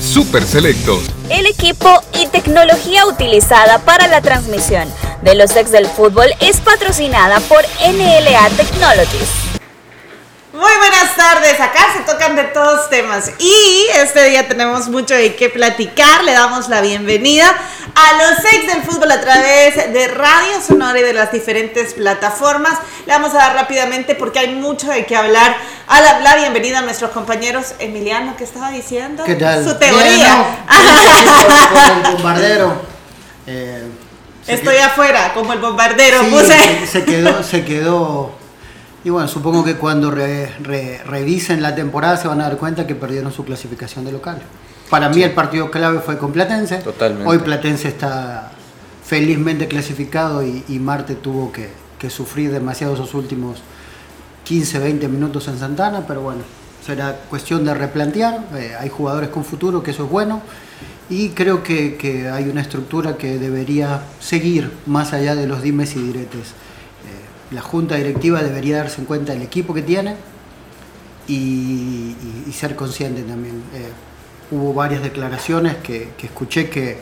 Super Selectos. El equipo y tecnología utilizada para la transmisión de los ex del fútbol es patrocinada por NLA Technologies. Muy buenas tardes, acá se tocan de todos temas y este día tenemos mucho de qué platicar, le damos la bienvenida a los ex del fútbol a través de Radio Sonora y de las diferentes plataformas. Le vamos a dar rápidamente porque hay mucho de qué hablar. A la, la bienvenida a nuestros compañeros. Emiliano, ¿qué estaba diciendo? ¿Qué tal? Su teoría. el bombardero. Eh, Estoy afuera, como el bombardero. sí, puse. se quedó, se quedó. Y bueno, supongo que cuando re- re- revisen la temporada se van a dar cuenta que perdieron su clasificación de local. Para mí el partido clave fue con Platense. Totalmente. Hoy Platense está felizmente clasificado y, y Marte tuvo que, que sufrir demasiado esos últimos 15, 20 minutos en Santana, pero bueno, será cuestión de replantear. Eh, hay jugadores con futuro, que eso es bueno. Y creo que, que hay una estructura que debería seguir más allá de los dimes y diretes. La junta directiva debería darse en cuenta del equipo que tiene y, ser consciente también. Eh, hubo varias declaraciones que, escuché que,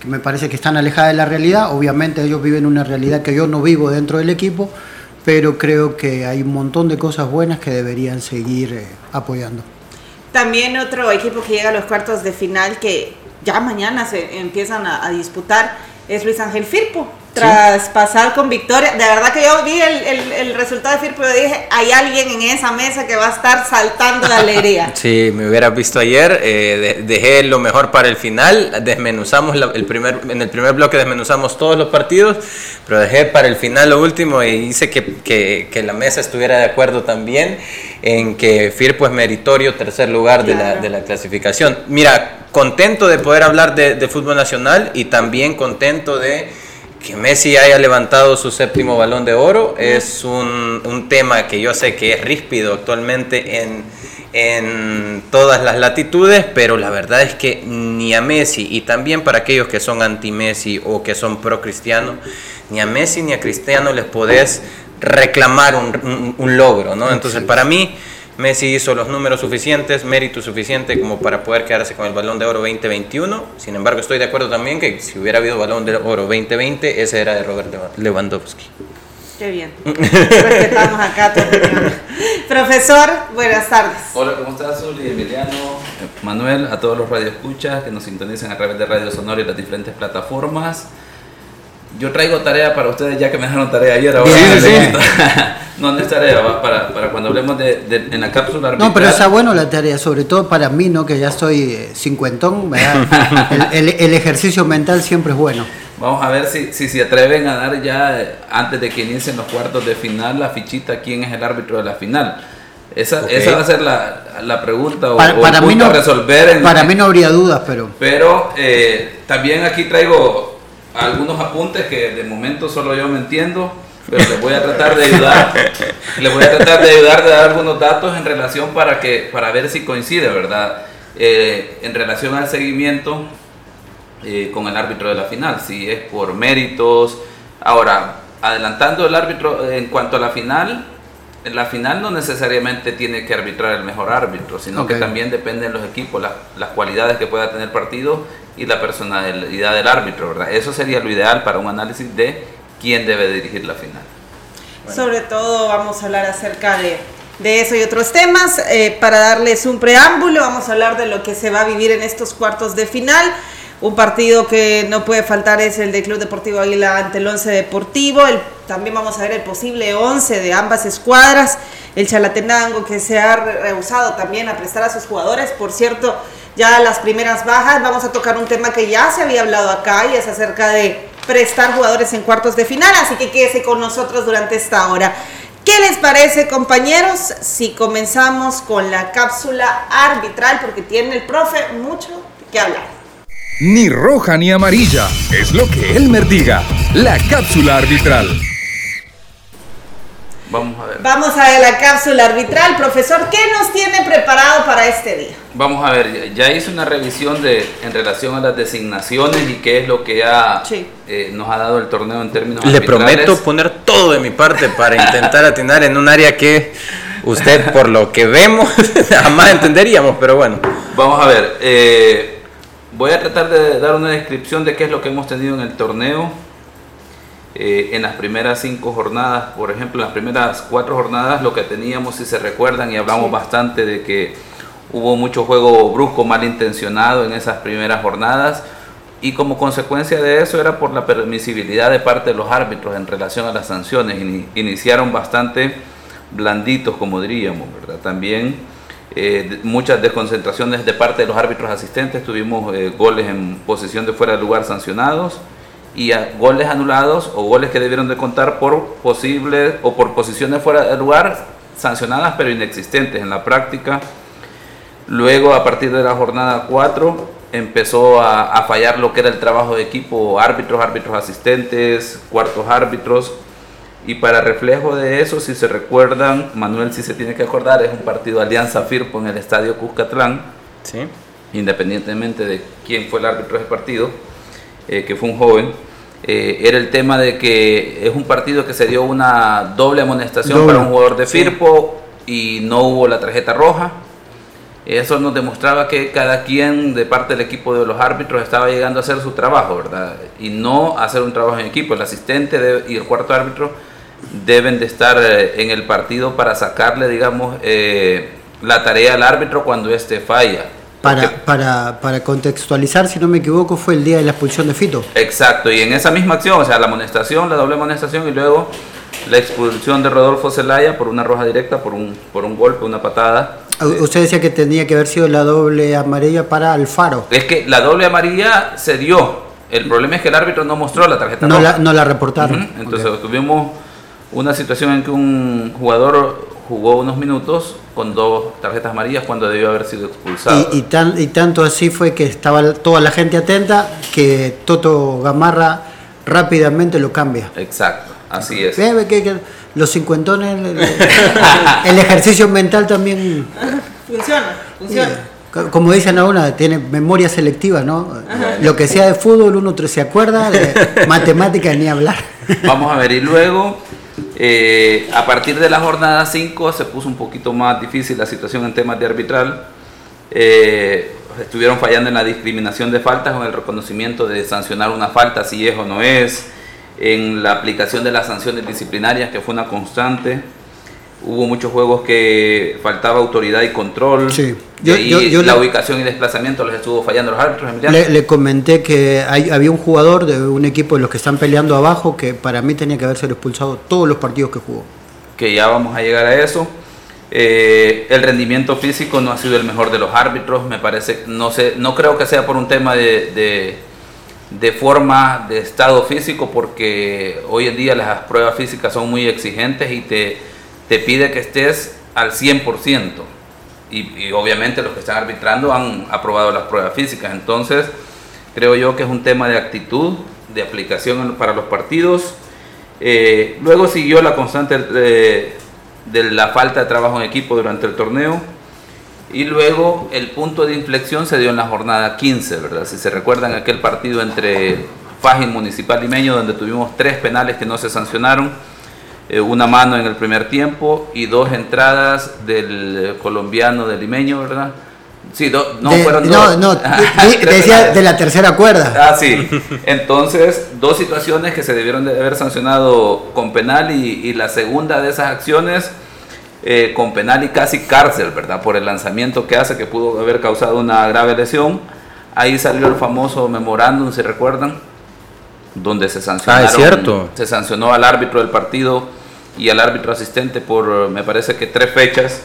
que me parece que están alejadas de la realidad. Obviamente ellos viven una realidad que yo no vivo dentro del equipo, pero creo que hay un montón de cosas buenas que deberían seguir eh, apoyando. También otro equipo que llega a los cuartos de final que ya mañana se empiezan a, a disputar es Luis Ángel Firpo. Tras pasar con victoria, de verdad que yo vi el, el- el resultado de Firpo y dije, hay alguien en esa mesa que va a estar saltando de alegría. Sí, me hubieras visto ayer, eh, de- dejé lo mejor para el final, desmenuzamos la- el primer, en el primer bloque desmenuzamos todos los partidos, pero dejé para el final lo último y hice que, que- que la mesa estuviera de acuerdo también en que Firpo es meritorio tercer lugar de, la, de la clasificación. Mira, contento de poder hablar de, de fútbol nacional y también contento de que Messi haya levantado su séptimo balón de oro es un, un tema que yo sé que es ríspido actualmente en, en todas las latitudes, pero la verdad es que ni a Messi y también para aquellos que son anti-Messi o que son pro-cristiano, ni a Messi ni a Cristiano les podés reclamar un, un- un logro, ¿no? Entonces para mí Messi hizo los números suficientes, mérito suficiente como para poder quedarse con el balón de oro 2021. Sin embargo, estoy de acuerdo también que si hubiera habido balón de oro 2020, ese era de Robert Lewandowski. Qué bien. Respetamos acá opinión. Profesor, buenas tardes. Hola, ¿cómo estás, Zuli, Emiliano, Manuel, a todos los radioescuchas que nos sintonizan a través de Radio Sonora y las diferentes plataformas? Yo traigo tarea para ustedes, ya que me dejaron tarea ayer. Ahora Bien, quito. no, no es tarea, va, para, para cuando hablemos de, de- en la cápsula No, pero está bueno la tarea, sobre todo para mí, ¿no? que ya estoy eh, cincuentón, ¿verdad? el, el- el ejercicio mental siempre es bueno. Vamos a ver si, si se atreven a dar ya, eh, antes de que inicien los cuartos de final, la fichita quién es el árbitro de la final. Esa, esa va a ser la, la pregunta o, Para, o el para mí punto no, a resolver. en- para mí no habría dudas, pero Pero eh, también aquí traigo algunos apuntes que de momento solo yo me entiendo, pero les voy a tratar de ayudar. les voy a tratar de ayudar de dar algunos datos en relación para que para ver si coincide, ¿verdad? Eh, en relación al seguimiento eh, con el árbitro de la final, si es por méritos. Ahora, adelantando el árbitro en cuanto a la final, en la final no necesariamente tiene que arbitrar el mejor árbitro, sino que también dependen los equipos, las, las cualidades que pueda tener el partido y la personalidad del árbitro, ¿verdad? Eso sería lo ideal para un análisis de quién debe dirigir la final. Sobre todo vamos a hablar acerca de, de eso y otros temas. Eh, para darles un preámbulo, vamos a hablar de lo que se va a vivir en estos cuartos de final. Un partido que no puede faltar es el de Club Deportivo Águila ante el Once Deportivo. También vamos a ver el posible 11 de ambas escuadras. El Chalatenango que se ha re- rehusado también a prestar a sus jugadores. Por cierto, ya las primeras bajas. Vamos a tocar un tema que ya se había hablado acá y es acerca de prestar jugadores en cuartos de final. Así que quédese con nosotros durante esta hora. ¿Qué les parece, compañeros, si comenzamos con la cápsula arbitral? Porque tiene el profe mucho que hablar. Ni roja ni amarilla. Es lo que Elmer diga. La cápsula arbitral. Vamos a ver. Vamos a la cápsula arbitral. Profesor, ¿qué nos tiene preparado para este día? Vamos a ver, ya hice una revisión de en relación a las designaciones y qué es lo que Sí. eh, nos ha dado el torneo en términos Le arbitrales. prometo poner todo de mi parte para intentar atinar en un área que usted, por lo que vemos, jamás entenderíamos, pero bueno. Vamos a ver, eh, voy a tratar de dar una descripción de qué es lo que hemos tenido en el torneo. Eh, en las primeras cinco jornadas, por ejemplo, en las primeras cuatro jornadas, lo que teníamos, si se recuerdan, y hablamos bastante de que hubo mucho juego brusco, malintencionado en esas primeras jornadas, y como consecuencia de eso era por la permisibilidad de parte de los árbitros en relación a las sanciones. Ini- iniciaron bastante blanditos, como diríamos, ¿verdad? También eh, muchas desconcentraciones de parte de los árbitros asistentes, tuvimos eh, goles en posición de fuera de lugar sancionados y goles anulados o goles que debieron de contar por posibles o por posiciones fuera de lugar sancionadas pero inexistentes en la práctica. Luego, a partir de la jornada 4, empezó a, a fallar lo que era el trabajo de equipo, árbitros, árbitros asistentes, cuartos árbitros. Y para reflejo de eso, si se recuerdan, Manuel si se tiene que acordar, es un partido Alianza Firpo en el Estadio Cuscatlán, Sí. independientemente de quién fue el árbitro de ese partido, eh, que fue un joven. eh, era el tema de que es un partido que se dio una doble amonestación Doble, para un jugador de sí. Firpo y no hubo la tarjeta roja. Eso nos demostraba que cada quien de parte del equipo de los árbitros estaba llegando a hacer su trabajo, ¿verdad? Y no hacer un trabajo en equipo. El asistente y el cuarto árbitro deben de estar eh, en el partido para sacarle, digamos, eh, la tarea al árbitro cuando éste falla. Para, para, para contextualizar, si no me equivoco, fue el día de la expulsión de Fito. Exacto, y en esa misma acción, o sea, la amonestación, la doble amonestación y luego la expulsión de Rodolfo Zelaya por una roja directa, por un, por un golpe, una patada. U- Usted decía que tenía que haber sido la doble amarilla para Alfaro. Es que la doble amarilla se dio. El problema es que el árbitro no mostró la tarjeta No roja. la, no la reportaron. Entonces tuvimos una situación en que un jugador jugó unos minutos con dos tarjetas amarillas cuando debió haber sido expulsado. Y, y, tan, y tanto así fue que estaba toda la gente atenta que Toto Gamarra rápidamente lo cambia. Exacto, así es. Ve, ve que, que los cincuentones, el, el- el ejercicio mental también, Funciona, funciona. co- como dicen ahora, tiene memoria selectiva, ¿no? Lo que sea de fútbol uno se acuerda, de matemática ni hablar. Vamos a ver, y luego, eh, a partir de la jornada 5 se puso un poquito más difícil la situación en temas de arbitral. Eh, estuvieron fallando en la discriminación de faltas con el reconocimiento de sancionar una falta si es o no es, en la aplicación de las sanciones disciplinarias que fue una constante. Hubo muchos juegos que faltaba autoridad y control. Sí. Y Yo- yo la le- ubicación y desplazamiento los estuvo fallando los árbitros. Le, le comenté que hay- había un jugador de un equipo de los que están peleando abajo que para mí tenía que haber sido expulsado todos los partidos que jugó. que ya vamos a llegar a eso. Eh, el rendimiento físico no ha sido el mejor de los árbitros, me parece, no sé, no creo que sea por un tema de, de, de forma, de estado físico, porque hoy en día las pruebas físicas son muy exigentes y te, te pide que estés al 100%. Y, y obviamente los que están arbitrando han aprobado las pruebas físicas, entonces creo yo que es un tema de actitud, de aplicación para los partidos. Eh, luego siguió la constante de, de la falta de trabajo en equipo durante el torneo. Y luego el punto de inflexión se dio en la jornada 15, ¿verdad? Si se recuerdan aquel partido entre Fajin Municipal Limeño, donde tuvimos tres penales que no se sancionaron, eh, una mano en el primer tiempo y dos entradas del eh, colombiano de Limeño, ¿verdad? Sí, do- no De- fueron dos. no, de- de- Tres decía penales. de la tercera cuerda. Ah, sí. Entonces, dos situaciones que se debieron de haber sancionado con penal y, y la segunda de esas acciones eh, con penal y casi cárcel, ¿verdad? Por el lanzamiento que hace que pudo haber causado una grave lesión. Ahí salió el famoso memorándum, ¿se recuerdan? Donde se sancionaron, Ah, es cierto. se sancionó al árbitro del partido y al árbitro asistente por, me parece que tres fechas.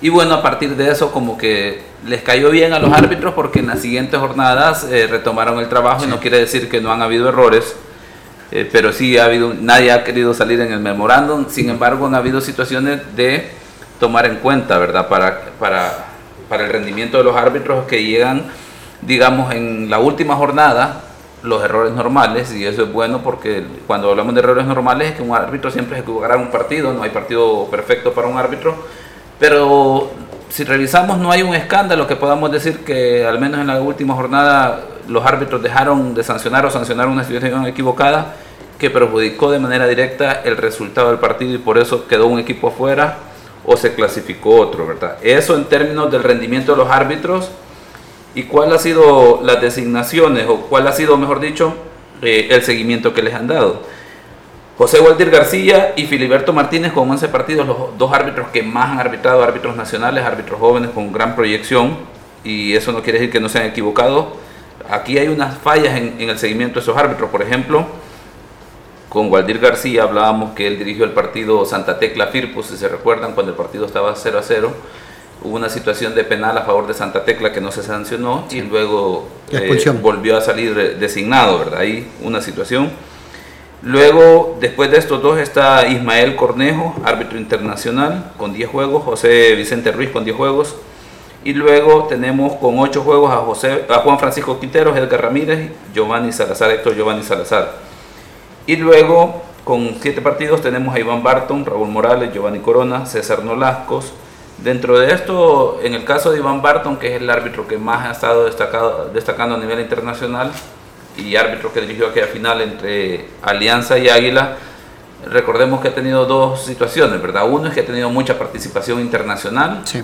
Y bueno, a partir de eso como que les cayó bien a los árbitros porque en las siguientes jornadas eh, retomaron el trabajo y no quiere decir que no han habido errores, eh, pero sí ha habido, nadie ha querido salir en el memorándum, sin embargo han habido situaciones de tomar en cuenta, ¿verdad? Para, para, para el rendimiento de los árbitros que llegan digamos, en la última jornada los errores normales y eso es bueno porque cuando hablamos de errores normales es que un árbitro siempre se equivocará en un partido, no hay partido perfecto para un árbitro, pero si revisamos no hay un escándalo que podamos decir que al menos en la última jornada los árbitros dejaron de sancionar o sancionar una situación equivocada que perjudicó de manera directa el resultado del partido y por eso quedó un equipo afuera o se clasificó otro, ¿verdad? Eso en términos del rendimiento de los árbitros y cuál ha sido las designaciones o cuál ha sido, mejor dicho, eh, el seguimiento que les han dado. José Waldir García y Filiberto Martínez con 11 partidos, los dos árbitros que más han arbitrado, árbitros nacionales, árbitros jóvenes con gran proyección, y eso no quiere decir que no se han equivocado. Aquí hay unas fallas en, el seguimiento de esos árbitros, por ejemplo, con Waldir García hablábamos que él dirigió el partido Santa Tecla Firpo, si se recuerdan, cuando el partido estaba 0 a 0. Hubo una situación de penal a favor de Santa Tecla que no se sancionó y luego eh, volvió a salir designado, ¿verdad? Ahí una situación. Luego, después de estos dos está Ismael Cornejo, árbitro internacional, con 10 juegos, José Vicente Ruiz con 10 juegos, y luego tenemos con 8 juegos a, José, a Juan Francisco Quinteros, Edgar Ramírez, Giovanni Salazar, Héctor Giovanni Salazar. Y luego, con siete partidos, tenemos a Iván Barton, Raúl Morales, Giovanni Corona, César Nolascos. Dentro de esto, en el caso de Iván Barton, que es el árbitro que más ha estado destacado, destacando a nivel internacional y árbitro que dirigió aquella final entre Alianza y Águila, recordemos que ha tenido dos situaciones, ¿verdad? Uno es que ha tenido mucha participación internacional. Sí.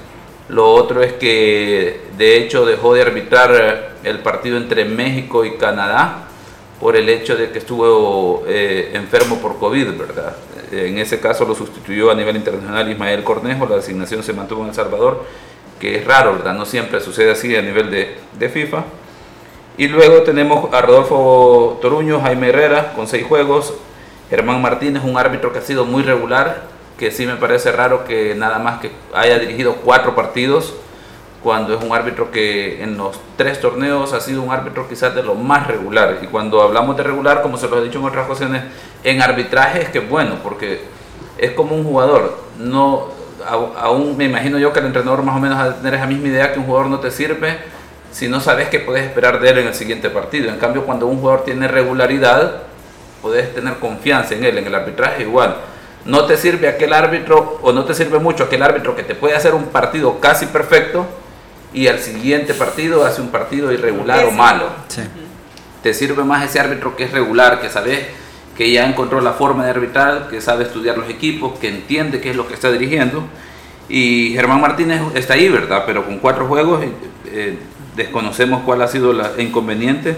Lo otro es que de hecho dejó de arbitrar el partido entre México y Canadá por el hecho de que estuvo eh, enfermo por COVID, ¿verdad? En ese caso lo sustituyó a nivel internacional Ismael Cornejo, la designación se mantuvo en El Salvador, que es raro, ¿verdad? No siempre sucede así a nivel de, de FIFA. Y luego tenemos a Rodolfo Toruño, Jaime Herrera, con seis juegos, Germán Martínez, un árbitro que ha sido muy regular, que sí me parece raro que nada más que haya dirigido cuatro partidos, cuando es un árbitro que en los tres torneos ha sido un árbitro quizás de los más regulares. Y cuando hablamos de regular, como se lo he dicho en otras ocasiones, en arbitraje es que es bueno, porque es como un jugador. No, aún me imagino yo que el entrenador más o menos va a tener esa misma idea que un jugador no te sirve si no sabes qué puedes esperar de él en el siguiente partido. En cambio, cuando un jugador tiene regularidad, puedes tener confianza en él. En el arbitraje igual. No te sirve aquel árbitro o no te sirve mucho aquel árbitro que te puede hacer un partido casi perfecto y al siguiente partido hace un partido irregular o malo. Te sirve más ese árbitro que es regular, que sabes que ya encontró la forma de arbitrar, que sabe estudiar los equipos, que entiende qué es lo que está dirigiendo. Y Germán Martínez está ahí, ¿verdad? Pero con cuatro juegos eh, desconocemos cuál ha sido el inconveniente.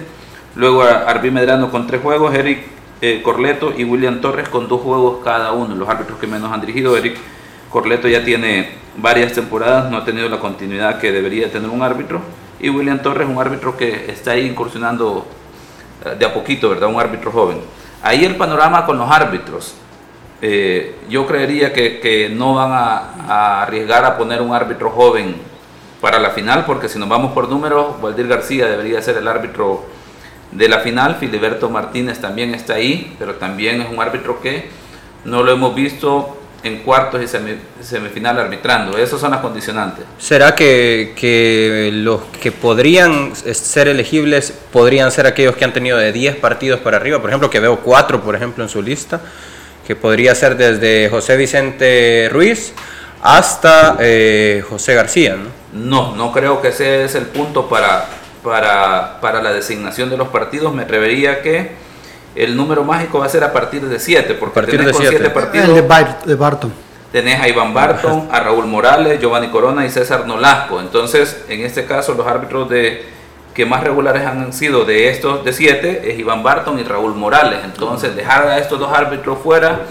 Luego Arbi Medrano con tres juegos, Eric eh, Corleto y William Torres con dos juegos cada uno, los árbitros que menos han dirigido. Eric Corleto ya tiene varias temporadas, no ha tenido la continuidad que debería tener un árbitro. Y William Torres, un árbitro que está ahí incursionando eh, de a poquito, ¿verdad? Un árbitro joven. Ahí el panorama con los árbitros. Eh, yo creería que, no van a, arriesgar a poner un árbitro joven para la final, porque si nos vamos por números, Waldir García debería ser el árbitro de la final, Filiberto Martínez también está ahí, pero también es un árbitro que no lo hemos visto en cuartos y semifinal arbitrando. Esas son las condicionantes. ¿Será que, los que podrían ser elegibles podrían ser aquellos que han tenido de 10 partidos para arriba? Por ejemplo, que veo 4, por ejemplo, en su lista, que podría ser desde José Vicente Ruiz hasta eh, José García. ¿no? no, creo que ese es el punto para, para, para la designación de los partidos. Me atrevería que el número mágico va a ser a partir de 7, porque partir tenés con 7 partidos. El de, Barton. Tenés a Iván Barton, a Raúl Morales, Giovanni Corona y César Nolasco. Entonces, en este caso, los árbitros de que más regulares han sido de estos de 7 es Iván Barton y Raúl Morales. Entonces, dejar a estos dos árbitros fuera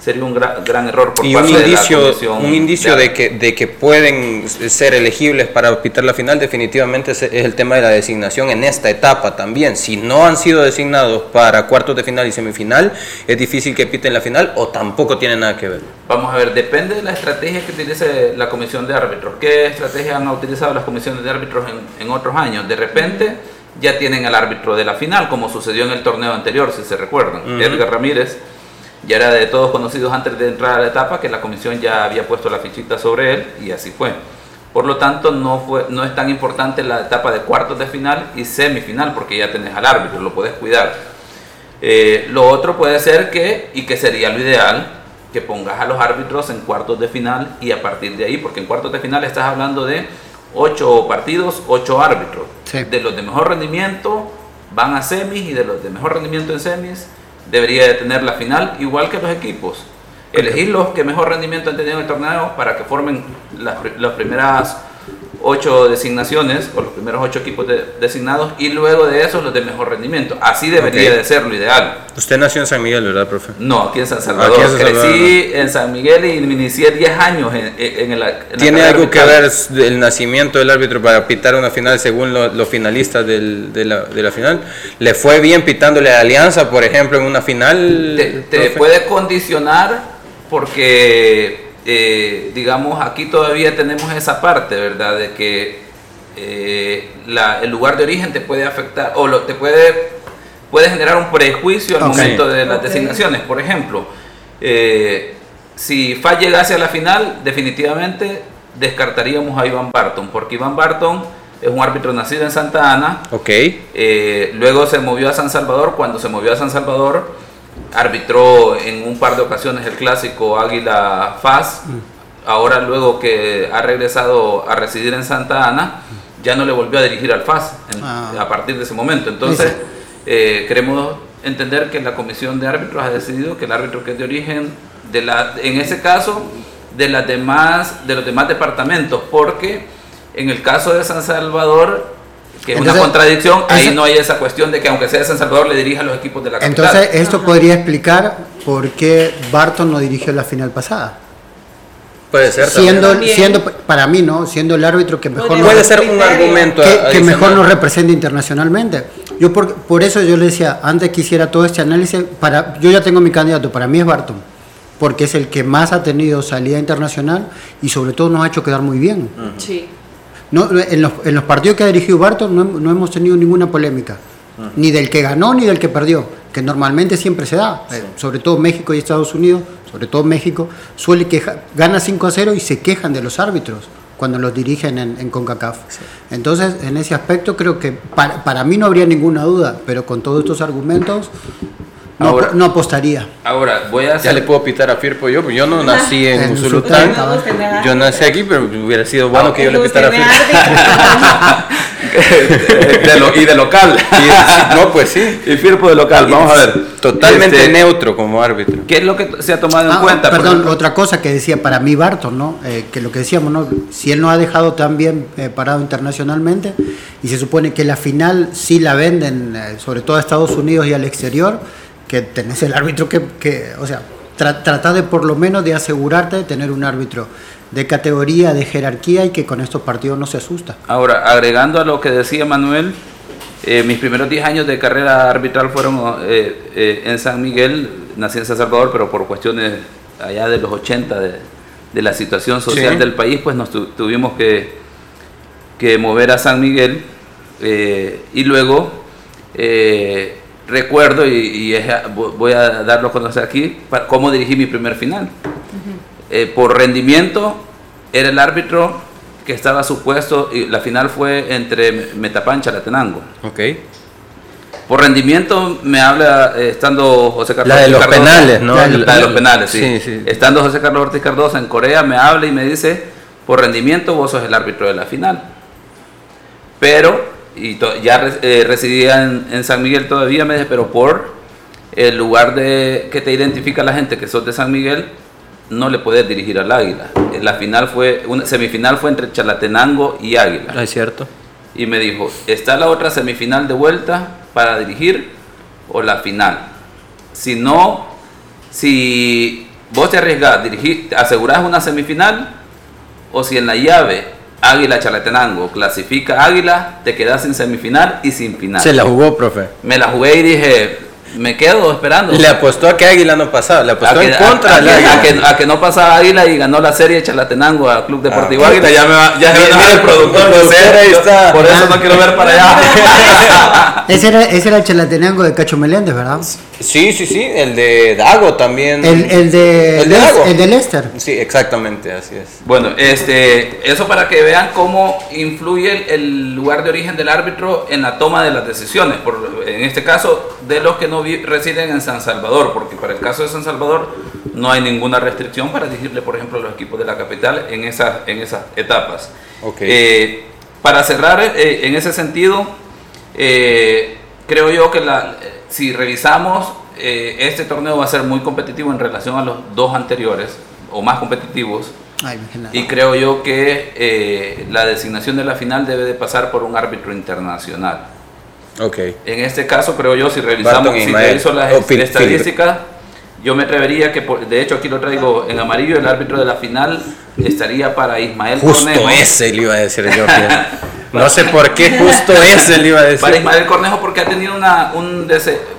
sería un gran, gran error por parte un indicio, de la Un indicio de, que, de que pueden ser elegibles para pitar la final definitivamente es, el tema de la designación en esta etapa también. Si no han sido designados para cuartos de final y semifinal, es difícil que piten la final o tampoco tiene nada que ver. Vamos a ver, depende de la estrategia que utilice la comisión de árbitros. ¿Qué estrategia han utilizado las comisiones de árbitros en, en otros años? De repente ya tienen al árbitro de la final, como sucedió en el torneo anterior, si se recuerdan. Edgar Ramírez ya era de todos conocidos antes de entrar a la etapa que la comisión ya había puesto la fichita sobre él y así fue. Por lo tanto, no, fue, no es tan importante la etapa de cuartos de final y semifinal, porque ya tenés al árbitro, lo puedes cuidar. Eh, lo otro puede ser que, y que sería lo ideal, que pongas a los árbitros en cuartos de final y a partir de ahí, porque en cuartos de final estás hablando de ocho partidos, ocho árbitros. De los de mejor rendimiento van a semis y de los de mejor rendimiento en semis debería de tener la final, igual que los equipos. Elegir los que mejor rendimiento han tenido en el torneo para que formen las, las primeras ocho designaciones o los primeros ocho equipos designados y luego de esos los de mejor rendimiento. Así debería de ser lo ideal. Usted nació en San Miguel, ¿verdad, profe? No, aquí en San Salvador. Crecí en San Miguel y me inicié 10 años en, en, el, ¿Tiene algo que ver el nacimiento del árbitro para pitar una final según los finalistas del, de, la, de, la, final? ¿Le fue bien pitándole a Alianza, por ejemplo, en una final? Te, te puede condicionar porque eh, digamos, aquí todavía tenemos esa parte, ¿verdad? De que eh, el lugar de origen te puede afectar o lo, te puede, puede generar un prejuicio al momento de las designaciones. Por ejemplo, eh, si FA llegase a la final, definitivamente descartaríamos a Iván Barton, porque Iván Barton es un árbitro nacido en Santa Ana. Ok. luego se movió a San Salvador. Cuando se movió a San Salvador, arbitró en un par de ocasiones el clásico Águila Faz. Ahora luego que ha regresado a residir en Santa Ana, ya no le volvió a dirigir al FAS ah. a partir de ese momento. Entonces, eh, queremos entender que la comisión de árbitros ha decidido que el árbitro que es de origen, de la, en ese caso, de, las demás, de los demás departamentos, porque en el caso de San Salvador, que es una contradicción, ahí no hay esa cuestión de que aunque sea de San Salvador le dirija a los equipos de la capital. Entonces, esto podría explicar por qué Barton no dirigió la final pasada. Puede ser. Siendo, siendo, para mí, ¿no? Siendo el árbitro que mejor Puede ser un argumento. Que, mejor nos representa internacionalmente. Yo por, por eso yo le decía, antes que hiciera todo este análisis, para, yo ya tengo mi candidato, para mí es Barton, porque es el que más ha tenido salida internacional y sobre todo nos ha hecho quedar muy bien. Sí. No, en, los, en los partidos que ha dirigido Barton no, no hemos tenido ninguna polémica, ni del que ganó ni del que perdió, que normalmente siempre se da, eh, sobre todo México y Estados Unidos, sobre todo México, suele que gana 5 a 0 y se quejan de los árbitros cuando los dirigen en, CONCACAF. Entonces, en ese aspecto creo que para, para mí no habría ninguna duda, pero con todos estos argumentos no, ahora, no apostaría. Ahora, voy a Ya le puedo pitar a Firpo yo, yo no nací en, Usulután. Yo nací aquí, pero hubiera sido bueno que yo le pitara a Firpo. y de local. no, pues sí. Y Firpo de local, vamos a ver. Totalmente este, neutro como árbitro. ¿Qué es lo que se ha tomado en ah, cuenta? Perdón, otra cosa que decía para mí Barton, ¿no? Eh, que lo que decíamos, ¿no? Si él no ha dejado tan bien eh, parado internacionalmente y se supone que la final sí la venden, eh, sobre todo a Estados Unidos y al exterior, que tenés el árbitro que, que o sea, trata de por lo menos de asegurarte de tener un árbitro de categoría, de jerarquía y que con estos partidos no se asusta. Ahora, agregando a lo que decía Manuel, eh, mis primeros 10 años de carrera arbitral fueron eh, eh, en San Miguel, nací en San Salvador, pero por cuestiones allá de los 80 de, de la situación social del país, pues nos tuvimos que, que, mover a San Miguel y luego recuerdo, y, voy a darlo a conocer aquí, cómo dirigí mi primer final. Eh, por rendimiento, era el árbitro que estaba supuesto, y la final fue entre Metapancha y Latenango. Ok. Por rendimiento me habla eh, estando José Carlos La de los penales, ¿no? La, de los penales, sí. Estando José Carlos Ortiz Cardosa en Corea, me habla y me dice, por rendimiento vos sos el árbitro de la final. Pero y ya eh, residía en, San Miguel todavía, me dice, pero por el lugar de que te identifica la gente que sos de San Miguel, no le puedes dirigir al Águila. La final fue, una semifinal fue entre Chalatenango y Águila. Ah, es cierto. Y me dijo, ¿está la otra semifinal de vuelta para dirigir o la final? Si no, si vos te arriesgás, dirigir, asegurás una semifinal o si en la llave Águila Chalatenango clasifica Águila, te quedas sin semifinal y sin final. Se la jugó, profe. Me la jugué y dije, me quedo esperando. Le apostó a que Águila no pasaba, le apostó a en que, contra a, que, a que- a que no pasaba Águila y ganó la serie Chalatenango a Club Deportivo Ah, Águila. Ya me va, ya se Mira, va a enojar el productor. el no sé, productor ahí está. Por eso no quiero ver para allá. Ese era, ese era el chalatenango de Cacho Meléndez, ¿verdad? Sí, sí, sí, el de Dago también. El, el de, El de el de Lester. Sí, exactamente, así es. Bueno, este, eso para que vean cómo influye el, el lugar de origen del árbitro en la toma de las decisiones. Por, en este caso, de los que no residen en San Salvador, porque para el caso de San Salvador no hay ninguna restricción para dirigirle, por ejemplo, a los equipos de la capital en esas, en esas etapas. Ok. Eh, para cerrar, eh, en ese sentido, eh, creo yo que la, si revisamos, eh, este torneo va a ser muy competitivo en relación a los dos anteriores, o más competitivos. Ay. Y creo yo que eh, la designación de la final debe de pasar por un árbitro internacional. Ok. En este caso, creo yo, si revisamos, si reviso las O Phil- estadísticas, yo me atrevería que, por- de hecho aquí lo traigo en amarillo, el árbitro de la final estaría para Ismael Justo Cornejo. ese le iba a decir yo. No sé por qué justo ese le iba a decir. Para Ismael Cornejo porque ha tenido una, un...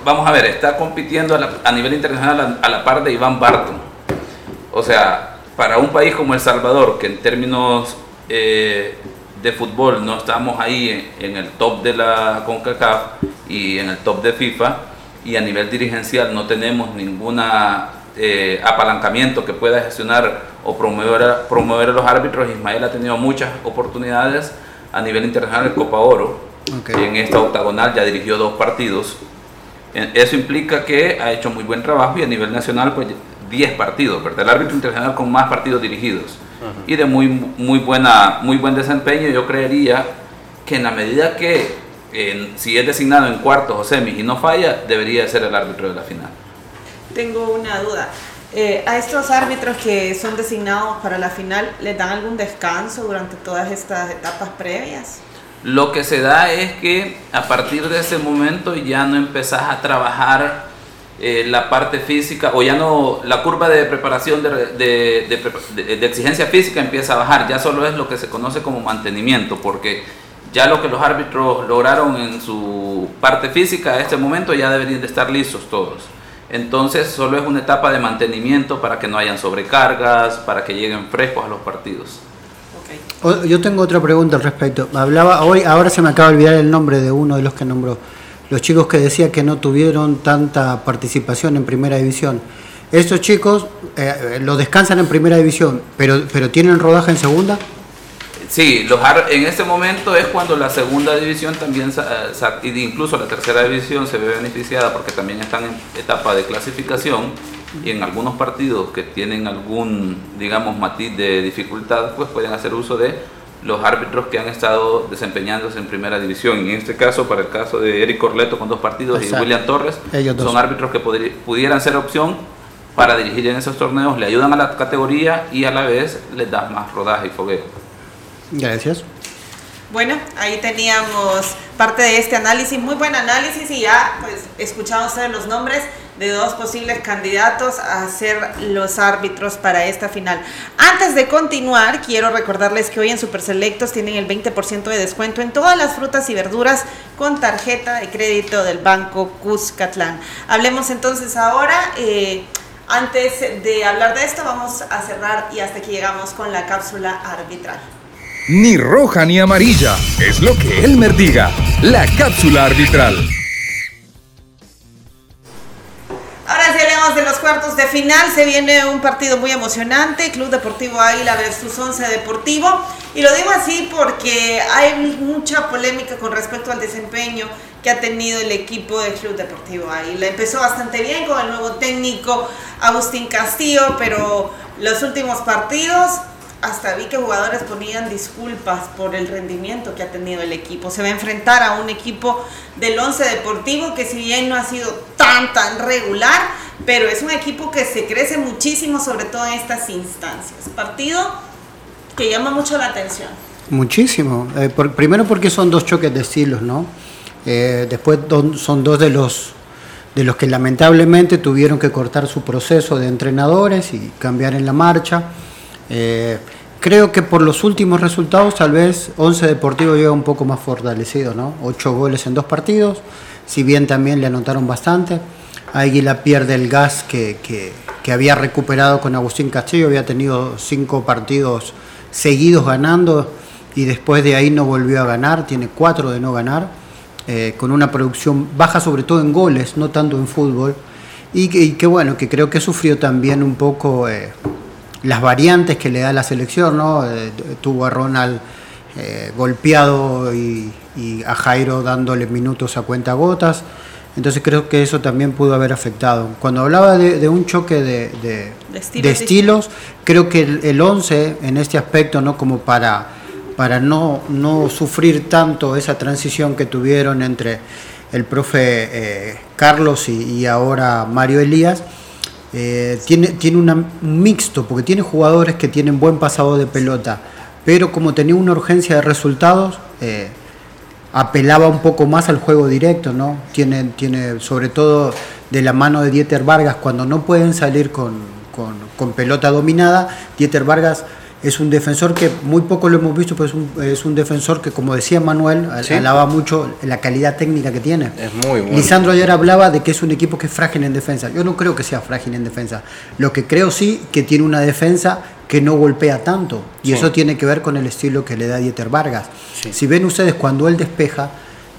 vamos a ver, está compitiendo a, la- a nivel internacional a, a la par de Iván Barton. O sea, para un país como El Salvador, que en términos eh, de fútbol no estamos ahí en, en el top de la CONCACAF y en el top de FIFA, y a nivel dirigencial no tenemos ninguna eh, apalancamiento que pueda gestionar o promover promover a los árbitros, Ismael ha tenido muchas oportunidades a nivel internacional en Copa Oro. Ok. En esta octagonal ya dirigió dos partidos. Eso implica que ha hecho muy buen trabajo y a nivel nacional, pues 10 partidos, ¿verdad? El árbitro internacional con más partidos dirigidos y de muy, muy, buena, muy buen desempeño. Yo creería que en la medida que eh, si es designado en cuartos o semis y no falla, debería ser el árbitro de la final. Tengo una duda. Eh, a estos árbitros que son designados para la final, ¿les dan algún descanso durante todas estas etapas previas? Lo que se da es que a partir de ese momento ya no empezás a trabajar eh, la parte física o ya no, la curva de preparación de, de- de prepa- de- de exigencia física empieza a bajar, ya solo es lo que se conoce como mantenimiento, porque ya lo que los árbitros lograron en su parte física a este momento ya deberían de estar listos todos. Entonces solo es una etapa de mantenimiento para que no hayan sobrecargas, para que lleguen frescos a los partidos. Yo tengo otra pregunta al respecto. Hablaba hoy, ahora se me acaba de olvidar el nombre de uno de los que nombró. Los chicos que decía que no tuvieron tanta participación en primera división. Estos chicos eh, eh, lo descansan en primera división, pero, pero tienen rodaje en segunda. Sí, los en este momento es cuando la segunda división también, de incluso la tercera división se ve beneficiada porque también están en etapa de clasificación y en algunos partidos que tienen algún, digamos, matiz de dificultad, pues pueden hacer uso de los árbitros que han estado desempeñándose en primera división. Y en este caso, para el caso de Eric Corleto con dos partidos Exacto. y William Torres, Ellos dos. son árbitros que pudieran ser opción para dirigir en esos torneos, le ayudan a la categoría y a la vez les das más rodaje y fogueo. Gracias. Bueno, ahí teníamos parte de este análisis, muy buen análisis y ya pues escucharon ustedes los nombres de dos posibles candidatos a ser los árbitros para esta final. Antes de continuar, quiero recordarles que hoy en Super Selectos tienen el 20% de descuento en todas las frutas y verduras con tarjeta de crédito del Banco Cuscatlán. Hablemos entonces ahora, eh, antes de hablar de esto, vamos a cerrar y hasta aquí llegamos con la cápsula arbitral. Ni roja ni amarilla, es lo que Elmer diga. La cápsula arbitral. Cuartos de final. Se viene un partido muy emocionante. Club Deportivo Águila versus Once Deportivo. Y lo digo así porque hay mucha polémica con respecto al desempeño que ha tenido el equipo del Club Deportivo Águila. Empezó bastante bien con el nuevo técnico Agustín Castillo, pero los últimos partidos hasta vi que jugadores ponían disculpas por el rendimiento que ha tenido el equipo. Se va a enfrentar a un equipo del Once Deportivo que si bien no ha sido tan tan regular, pero es un equipo que se crece muchísimo sobre todo en estas instancias. Partido que llama mucho la atención. Muchísimo. Eh, primero porque son dos choques de estilos, ¿no? Eh, después son dos de los de los que lamentablemente tuvieron que cortar su proceso de entrenadores y cambiar en la marcha. Eh, creo que por los últimos resultados tal vez Once Deportivo llega un poco más fortalecido, ¿no? Ocho goles en dos partidos, si bien también le anotaron bastante. Águila pierde el gas que, había recuperado con Agustín Castillo, había tenido cinco partidos seguidos ganando y después de ahí no volvió a ganar, tiene cuatro de no ganar, eh, con una producción baja sobre todo en goles, no tanto en fútbol, y que, y que bueno, que creo que sufrió también un poco eh, las variantes que le da la selección, ¿no? Eh, tuvo a Ronald eh, golpeado y, y a Jairo dándole minutos a cuenta gotas. Entonces creo que eso también pudo haber afectado. Cuando hablaba de, de un choque de, de- estilos de estilos, creo que el, el 11 en este aspecto, ¿no? como para, para no, no sufrir tanto esa transición que tuvieron entre el profe eh, Carlos y, y ahora Mario Elías, eh, tiene, tiene un mixto, porque tiene jugadores que tienen buen pasado de pelota, pero como tenía una urgencia de resultados, eh, apelaba un poco más al juego directo, ¿no? Tiene, tiene sobre todo de la mano de Dieter Vargas, cuando no pueden salir con, con- con pelota dominada, Dieter Vargas es un defensor que muy poco lo hemos visto, pero es un, es un defensor que, como decía Manuel, Sí. alaba mucho la calidad técnica que tiene. Es muy bueno. Lisandro ayer hablaba de que es un equipo que es frágil en defensa. Yo no creo que sea frágil en defensa. Lo que creo sí que tiene una defensa que no golpea tanto. Y Sí. eso tiene que ver con el estilo que le da Dieter Vargas. Sí. Si ven ustedes cuando él despeja,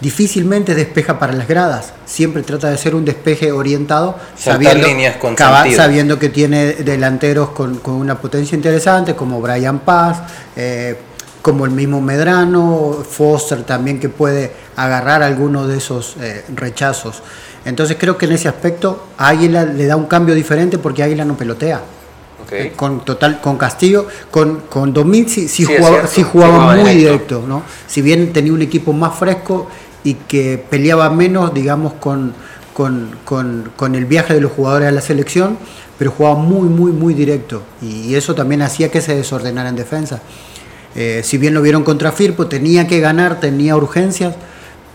difícilmente despeja para las gradas. Siempre trata de ser un despeje orientado, Saltar líneas con sabiendo que tiene delanteros con, con una potencia interesante, como Brian Paz, eh, como el mismo Medrano, Foster también que puede agarrar alguno de esos eh, rechazos. Entonces creo que en ese aspecto a Águila le da un cambio diferente porque Águila no pelotea. Eh, Con total, con Castillo, con, con Domínguez sí, sí Sí, jugaba muy directo. directo, ¿no? Si bien tenía un equipo más fresco y que peleaba menos, digamos, con, con, con- con el viaje de los jugadores a la selección, pero jugaba muy, muy, muy directo. Y eso también hacía que se desordenara en defensa. Eh, si bien lo vieron contra Firpo, tenía que ganar, tenía urgencias,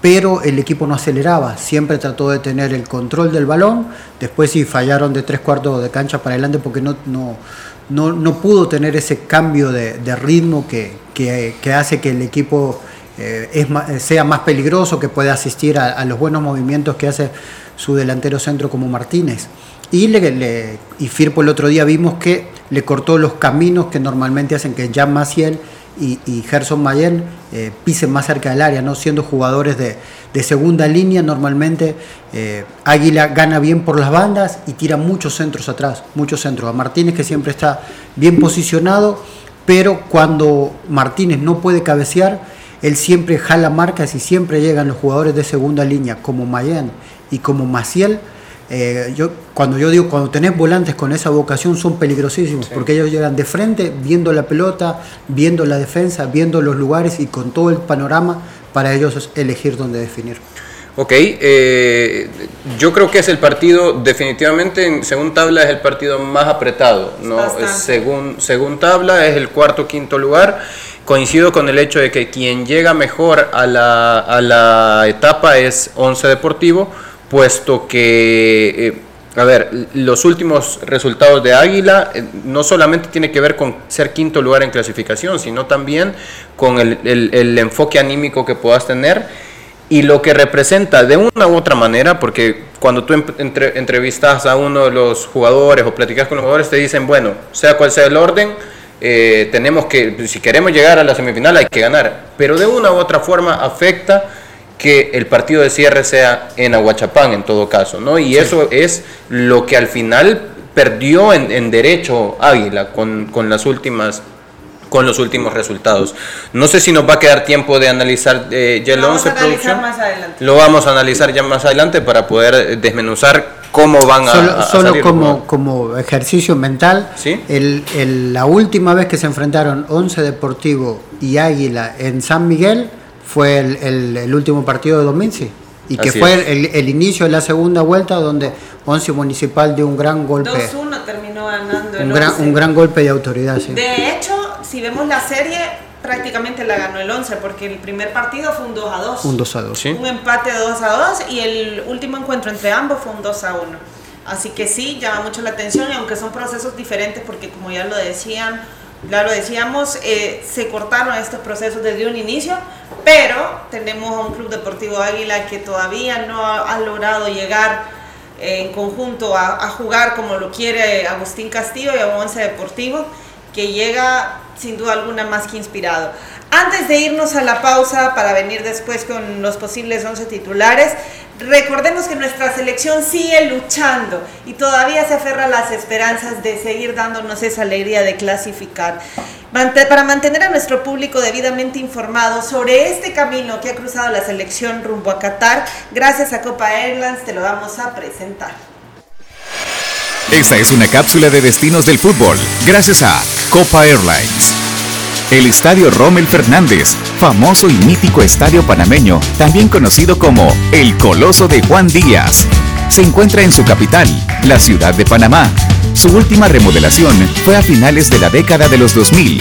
pero el equipo no aceleraba, siempre trató de tener el control del balón, después sí fallaron de tres cuartos de cancha para adelante porque no, no, no, no pudo tener ese cambio de, de ritmo que, que- que hace que el equipo eh, es ma- sea más peligroso, que pueda asistir a, los buenos movimientos que hace su delantero centro como Martínez. Y, le, y Firpo el otro día vimos que le cortó los caminos que normalmente hacen que Jan Maciel y, y Gerson Mayen eh, pisen más cerca del área, no siendo jugadores de, segunda línea. Normalmente eh, Águila gana bien por las bandas y tira muchos centros atrás, muchos centros. A Martínez que siempre está bien posicionado, pero cuando Martínez no puede cabecear, él siempre jala marcas y siempre llegan los jugadores de segunda línea como Mayen y como Maciel. Eh, yo, cuando yo digo, cuando tenés volantes con esa vocación son peligrosísimos, porque ellos llegan de frente, viendo la pelota, viendo la defensa, viendo los lugares y con todo el panorama para ellos es elegir dónde definir. Ok, eh, yo creo que es el partido, definitivamente, en- según tabla, es el partido más apretado. ¿no? Bastante. Según, según tabla, es el cuarto quinto lugar. Coincido con el hecho de que quien llega mejor a la, a la etapa es Once Deportivo, puesto que, eh, a ver, los últimos resultados de Águila eh, no solamente tiene que ver con ser quinto lugar en clasificación, sino también con el, el- enfoque anímico que puedas tener y lo que representa de una u otra manera, porque cuando tú entre- entrevistas a uno de los jugadores o platicas con los jugadores, te dicen, bueno, sea cual sea el orden, eh, tenemos que, si queremos llegar a la semifinal hay que ganar, pero de una u otra forma afecta que el partido de cierre sea en Aguachapán en todo caso, ¿no? Y eso es lo que al final perdió en, en derecho Águila con, con las últimas con los últimos resultados. No sé si nos va a quedar tiempo de analizar eh, ya el Lo vamos 11 a analizar producción. más adelante. Lo vamos a analizar ya más adelante para poder desmenuzar cómo van a, Solo, a- a solo salir como, como ejercicio mental, Sí. el- el- la última vez que se enfrentaron Once Deportivo y Águila en San Miguel fue el, el- el último partido de Dominci. Y que Así fue el, el inicio de la segunda vuelta donde Once Municipal dio un gran golpe, 2-1 terminó ganando el un gran, 11. un gran golpe de autoridad. sí. De hecho, si vemos la serie, prácticamente la ganó el 11, porque el primer partido fue un 2 a 2. Un 2 a 2. Sí. Un empate de 2 a 2 y el último encuentro entre ambos fue un 2 a 1. Así que sí, llama mucho la atención y aunque son procesos diferentes porque como ya lo decían, ya lo decíamos, eh, se cortaron estos procesos desde un inicio, pero tenemos a un Club Deportivo Águila que todavía no ha, ha logrado llegar en conjunto a, jugar como lo quiere Agustín Castillo y a Once Deportivo, que llega sin duda alguna más que inspirado. Antes de irnos a la pausa para venir después con los posibles 11 titulares, recordemos que nuestra selección sigue luchando y todavía se aferra a las esperanzas de seguir dándonos esa alegría de clasificar. Para mantener a nuestro público debidamente informado sobre este camino que ha cruzado la selección rumbo a Qatar, gracias a Copa Airlines te lo vamos a presentar. Esta es una cápsula de destinos del fútbol, gracias a Copa Airlines. El Estadio Rommel Fernández, famoso y mítico estadio panameño, también conocido como el Coloso de Juan Díaz, se encuentra en su capital, la ciudad de Panamá. Su última remodelación fue a finales de la década de los 2000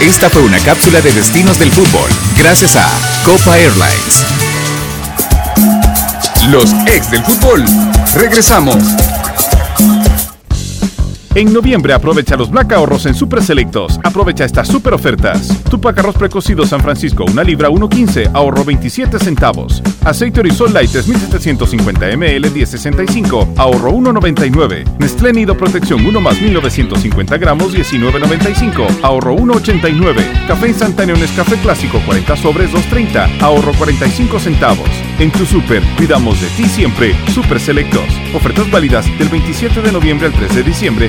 Esta fue una cápsula de destinos del fútbol, gracias a Copa Airlines. Los ex del fútbol. Regresamos. En noviembre aprovecha los Black Ahorros en Super Selectos. Aprovecha estas super ofertas. Tupac arroz precocido San Francisco, una libra 1.15, ahorro 27 centavos. Aceite Orisol Light 3750 ml 10.65, ahorro 1.99. Nestlé Nido Protección 1 más 1950 gramos 19.95, ahorro 1.89. Café instantáneo Nescafé Clásico 40 sobres 2.30, ahorro 45 centavos. En tu super, cuidamos de ti siempre. Super Selectos. Ofertas válidas del 27 de noviembre al 3 de diciembre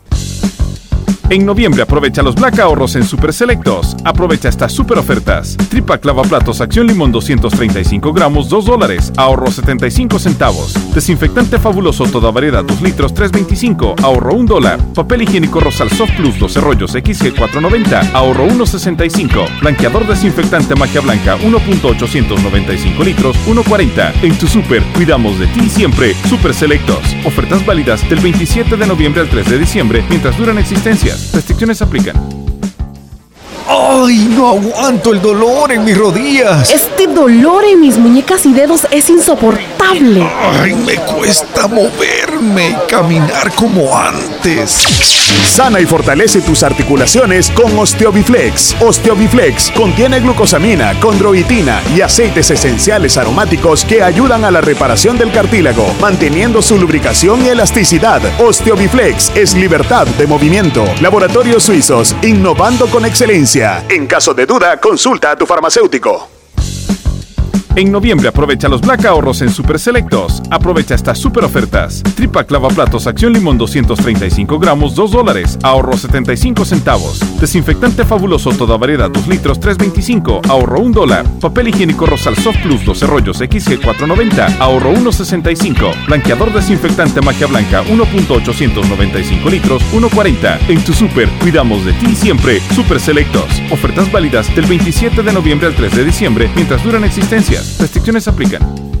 En noviembre aprovecha los Black Ahorros en Super Selectos. Aprovecha estas super ofertas. Tripac Platos Acción Limón 235 gramos, 2 dólares. Ahorro 75 centavos. Desinfectante fabuloso toda variedad 2 litros, 3.25. Ahorro 1 dólar. Papel higiénico Rosal Soft Plus 12 rollos XG 4.90. Ahorro 1.65. Blanqueador desinfectante Magia Blanca 1.895 litros, 1.40. En tu super, cuidamos de ti siempre. Super Selectos. Ofertas válidas del 27 de noviembre al 3 de diciembre mientras duran existencias. Restricciones aplican. ¡Ay, no aguanto el dolor en mis rodillas! Este dolor en mis muñecas y dedos es insoportable. ¡Ay, me cuesta moverme y caminar como antes! Sana y fortalece tus articulaciones con Osteobiflex. Osteobiflex contiene glucosamina, condroitina y aceites esenciales aromáticos que ayudan a la reparación del cartílago, manteniendo su lubricación y elasticidad. Osteobiflex es libertad de movimiento. Laboratorios Suizos, innovando con excelencia. En caso de duda, consulta a tu farmacéutico. En noviembre aprovecha los Black Ahorros en Super Selectos. Aprovecha estas super ofertas. Tripa Platos Acción Limón 235 gramos, 2 dólares. Ahorro 75 centavos. Desinfectante fabuloso toda variedad 2 litros, 3.25. Ahorro 1 dólar. Papel higiénico Rosal Soft Plus 12 rollos XG 4.90. Ahorro 1.65. Blanqueador desinfectante Magia Blanca 1.895 litros, 1.40. En tu super, cuidamos de ti siempre. Super Selectos. Ofertas válidas del 27 de noviembre al 3 de diciembre mientras duran existencias. Restricciones aplican.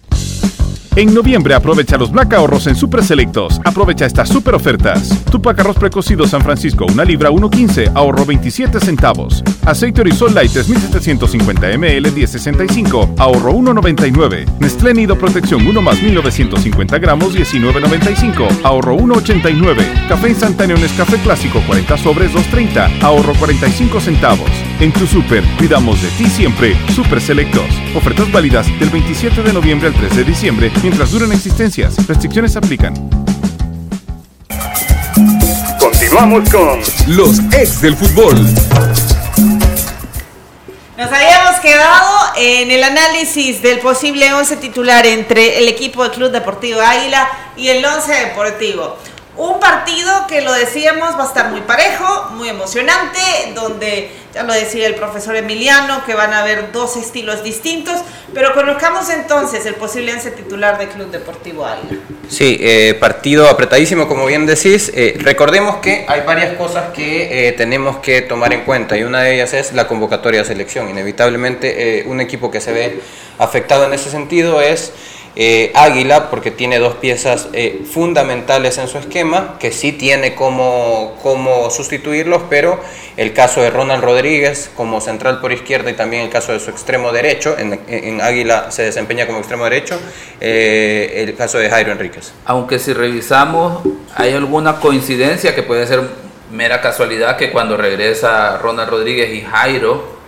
En noviembre aprovecha los Black ahorros en Super Selectos. Aprovecha estas super ofertas. Tupac arroz precocido San Francisco, una libra 1.15, ahorro 27 centavos. Aceite Orisol Light 3750 ml 10.65, ahorro 1.99. Nestlé Nido Protección 1 más 1950 gramos 19.95, ahorro 1.89. Café instantáneo Nescafé Clásico 40 sobres 2.30, ahorro 45 centavos. En tu super, cuidamos de ti siempre. Super Selectos. Ofertas válidas del 27 de noviembre al 3 de diciembre mientras duran existencias. Restricciones aplican. Continuamos con los ex del fútbol. Nos habíamos quedado en el análisis del posible 11 titular entre el equipo del Club Deportivo Águila y el 11 Deportivo. Un partido que lo decíamos va a estar muy parejo, muy emocionante, donde ya lo decía el profesor Emiliano, que van a haber dos estilos distintos, pero conozcamos entonces el posible once titular del Club Deportivo Águila. Sí, eh, partido apretadísimo, como bien decís. Eh, recordemos que hay varias cosas que eh, tenemos que tomar en cuenta y una de ellas es la convocatoria de selección. Inevitablemente un equipo que se ve afectado en ese sentido es eh, Águila, porque tiene dos piezas eh, fundamentales en su esquema, que sí tiene como, como sustituirlos, pero el caso de Ronald Rodríguez como central por izquierda y también el caso de su extremo derecho, en, Águila se desempeña como extremo derecho, eh, el caso de Jairo Enríquez. Aunque si revisamos, hay alguna coincidencia que puede ser mera casualidad que cuando regresa Ronald Rodríguez y Jairo,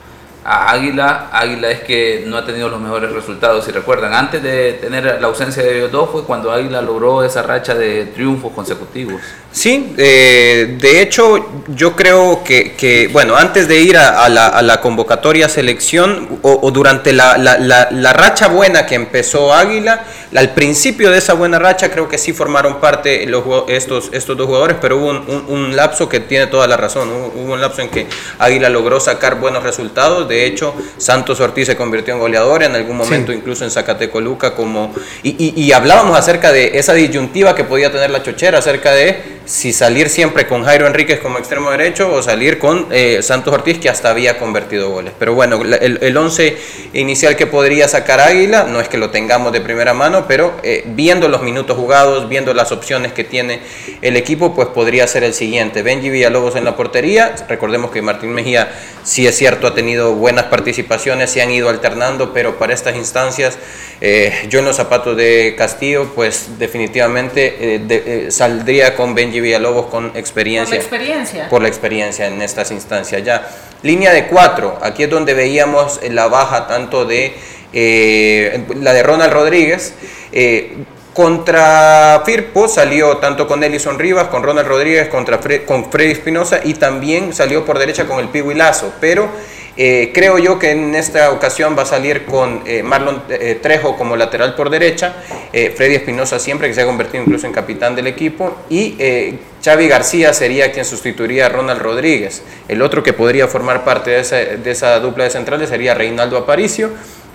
a Águila, Águila es que no ha tenido los mejores resultados. Si recuerdan, antes de tener la ausencia de ellos dos fue cuando Águila logró esa racha de triunfos consecutivos. Sí, eh, de hecho yo creo que, bueno, antes de ir a, la, convocatoria selección o, durante la, racha buena que empezó Águila, al principio de esa buena racha creo que sí formaron parte los, estos, estos dos jugadores, pero hubo un, lapso que tiene toda la razón, hubo un lapso en que Águila logró sacar buenos resultados, hecho Santos Ortiz se convirtió en goleador, en algún momento incluso en Zacateco Luca como... Y, y hablábamos acerca de esa disyuntiva que podía tener la chochera, acerca de si salir siempre con Jairo Enríquez como extremo derecho o salir con eh, Santos Ortiz que hasta había convertido goles. Pero bueno, el, 11 inicial que podría sacar Águila, no es que lo tengamos de primera mano, pero eh, viendo los minutos jugados, viendo las opciones que tiene el equipo, pues podría ser el siguiente. Benji Villalobos en la portería, recordemos que Martín Mejía, sí es cierto, ha tenido buenas participaciones, se han ido alternando, pero para estas instancias, eh, yo en los zapatos de Castillo, pues definitivamente saldría con Benji Villalobos con experiencia. Por la experiencia. Por la experiencia en estas instancias ya. Línea de cuatro, aquí es donde veíamos la baja tanto de eh, la de Ronald Rodríguez. Eh, contra Firpo salió tanto con Elison Rivas, con Ronald Rodríguez, contra con Freddy Espinosa y también salió por derecha con el Pigo Lazo. Pero eh, creo yo que en esta ocasión va a salir con eh, Marlon eh, Trejo como lateral por derecha, Freddy Espinosa siempre, que se ha convertido incluso en capitán del equipo, y Xavi García sería quien sustituiría a Ronald Rodríguez. El otro que podría formar parte de esa, de esa dupla de centrales sería Reinaldo Aparicio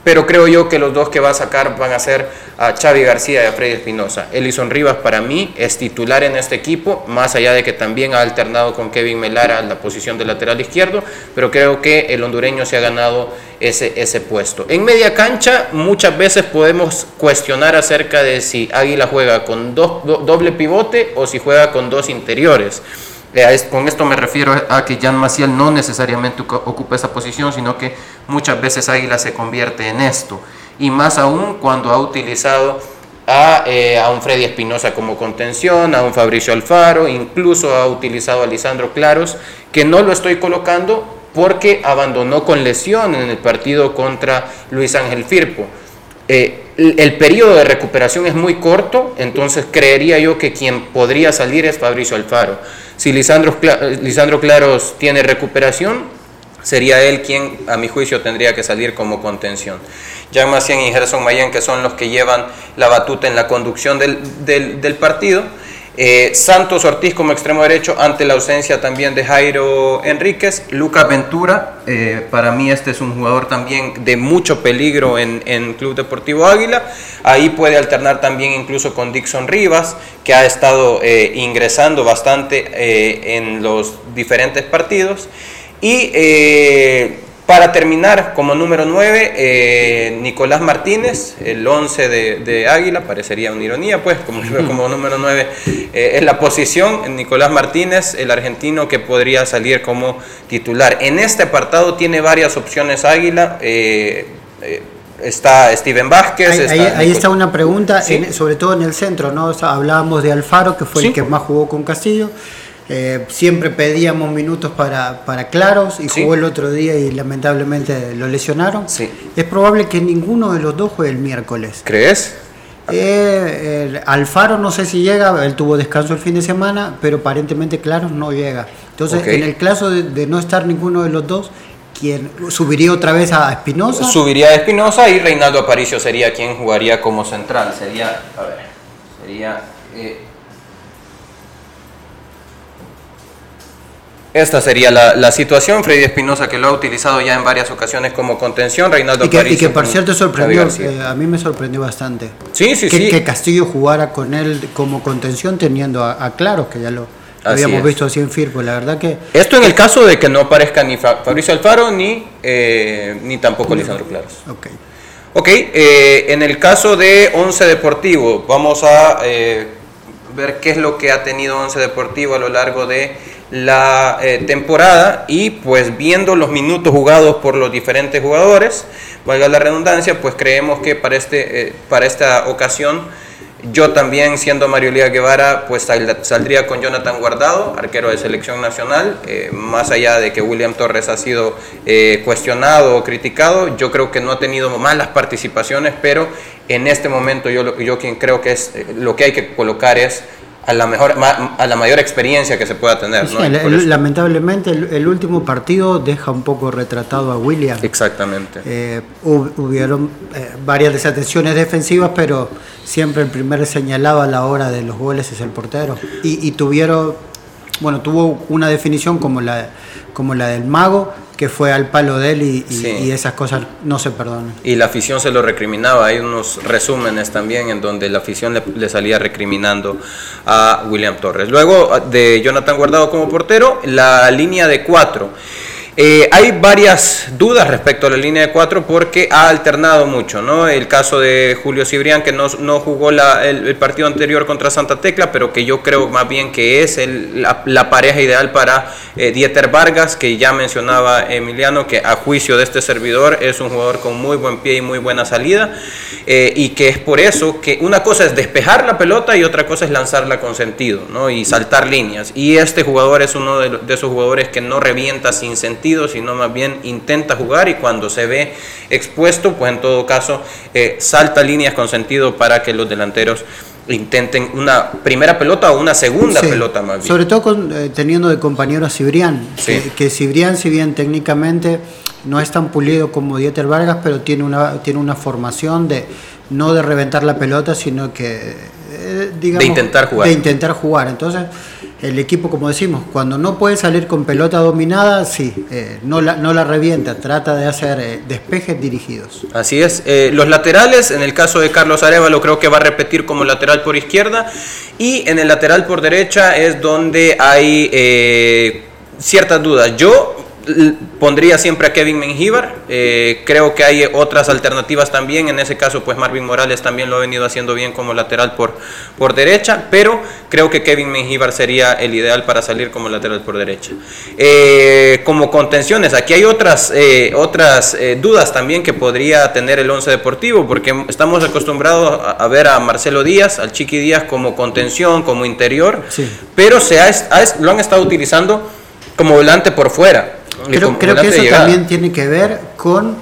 pero creo yo que los dos que va a sacar van a ser a Xavi García y a Freddy Espinosa. Elison Rivas para mí es titular en este equipo, más allá de que también ha alternado con Kevin Melara en la posición de lateral izquierdo, pero creo que el hondureño se ha ganado ese, ese puesto. En media cancha muchas veces podemos cuestionar acerca de si Águila juega con doble pivote o si juega con dos interiores. Eh, con esto me refiero a que Jan Maciel no necesariamente ocupa esa posición, sino que muchas veces Águila se convierte en esto. Y más aún cuando ha utilizado a, eh, a un Freddy Espinosa como contención, a un Fabricio Alfaro, incluso ha utilizado a Lisandro Claros, que no lo estoy colocando porque abandonó con lesión en el partido contra Luis Ángel Firpo. Eh, el periodo de recuperación es muy corto, entonces creería yo que quien podría salir es Fabricio Alfaro. Si Lisandro, Lisandro Claros tiene recuperación, sería él quien, a mi juicio, tendría que salir como contención. Jan Macián y Gerson Mayen, que son los que llevan la batuta en la conducción del, del partido, eh, Santos Ortiz como extremo derecho ante la ausencia también de Jairo Enríquez. Lucas Ventura, eh, para mí este es un jugador también de mucho peligro en, en, Club Deportivo Águila. Ahí puede alternar también incluso con Dixon Rivas, que ha estado eh, ingresando bastante en los diferentes partidos. Y Para terminar, como número 9, eh, Nicolás Martínez, el 11 de, de, Águila, parecería una ironía, pues, como, como número 9 eh, es la posición. Nicolás Martínez, el argentino que podría salir como titular. En este apartado tiene varias opciones Águila. Eh, eh está Steven Vázquez. Ahí está, ahí, está, una pregunta, ¿Sí? en, sobre todo en el centro, ¿no? O sea, hablábamos de Alfaro, que fue ¿Sí? el que más jugó con Castillo. Eh, siempre pedíamos minutos para, para Claros y sí. jugó el otro día y lamentablemente lo lesionaron. Sí. Es probable que ninguno de los dos juegue el miércoles. ¿Crees? Eh, el Alfaro no sé si llega, él tuvo descanso el fin de semana, pero aparentemente Claros no llega. Entonces, okay. en el caso de, de, no estar ninguno de los dos, ¿quién subiría otra vez a Espinosa? Subiría a Espinosa y Reinaldo Aparicio sería quien jugaría como central. Sería, a ver, sería... Eh, Esta sería la, la, situación. Freddy Espinosa, que lo ha utilizado ya en varias ocasiones como contención. Reinaldo y que, y que por cierto sorprendió, eh, a mí me sorprendió bastante. Sí, sí, que, sí. Que Castillo jugara con él como contención teniendo a, a Claros, que ya lo, habíamos es. visto así en Firpo. La verdad que. Esto en el caso de que no aparezca ni Fabricio Alfaro ni, eh, ni tampoco Lisandro Claros. Ok. Ok, eh, en el caso de Once Deportivo, vamos a eh, ver qué es lo que ha tenido Once Deportivo a lo largo de la eh, temporada y pues viendo los minutos jugados por los diferentes jugadores, valga la redundancia, pues creemos que para, este, eh, para esta ocasión yo también, siendo Mario Lía Guevara, pues sal, saldría con Jonathan Guardado, arquero de selección nacional. Eh, más allá de que William Torres ha sido cuestionado o criticado, yo creo que no ha tenido malas participaciones, pero en este momento yo, yo quien creo que es lo que hay que colocar es a la mejor a la mayor experiencia que se pueda tener. Sí, ¿no? el, el, lamentablemente el, el, último partido deja un poco retratado a William. Exactamente. Eh, hubieron eh, varias desatenciones defensivas, pero siempre el primer señalado a la hora de los goles es el portero. Y, y tuvieron, bueno, tuvo una definición como la, como la del mago, que fue al palo de él y, y, sí. y, esas cosas no se perdonan. Y la afición se lo recriminaba, hay unos resúmenes también en donde la afición le, le, salía recriminando a William Torres. Luego de Jonathan Guardado como portero, la línea de cuatro. Eh, hay varias dudas respecto a la línea de cuatro porque ha alternado mucho, ¿no? El caso de Julio Cibrián, que no, no jugó el, partido anterior contra Santa Tecla, pero que yo creo más bien que es la, la, pareja ideal para eh, Dieter Vargas, que ya mencionaba Emiliano, que a juicio de este servidor es un jugador con muy buen pie y muy buena salida, eh, y que es por eso que una cosa es despejar la pelota y otra cosa es lanzarla con sentido, ¿no? Y saltar líneas. Y este jugador es uno de, de esos jugadores que no revienta sin sentido sino más bien intenta jugar y cuando se ve expuesto, pues en todo caso eh, salta líneas con sentido para que los delanteros intenten una primera pelota o una segunda sí, pelota más bien. Sobre todo con, eh, teniendo de compañero a Cibrián, sí. que, que Cibrián si bien técnicamente no es tan pulido como Dieter Vargas, pero tiene una, tiene una formación de no de reventar la pelota, sino que eh, digamos, de intentar jugar. De intentar jugar. Entonces, el equipo, como decimos, cuando no puede salir con pelota dominada, sí, eh, no, la, no la revienta, trata de hacer eh, despejes dirigidos. Así es. Eh, los laterales, en el caso de Carlos Arevalo, creo que va a repetir como lateral por izquierda. Y en el lateral por derecha es donde hay ciertas dudas. Yo pondría siempre a Kevin Mengíbar. Eh, creo que hay otras alternativas también. En ese caso, pues Marvin Morales también lo ha venido haciendo bien como lateral por, por derecha. Pero creo que Kevin Mengíbar sería el ideal para salir como lateral por derecha. Eh, como contenciones, aquí hay otras, eh, otras dudas también que podría tener el Once Deportivo, porque estamos acostumbrados a, a, ver a Marcelo Díaz, al Chiqui Díaz como contención, como interior, sí. pero se ha, ha, lo han estado utilizando como volante por fuera. Creo, creo que eso también tiene que ver con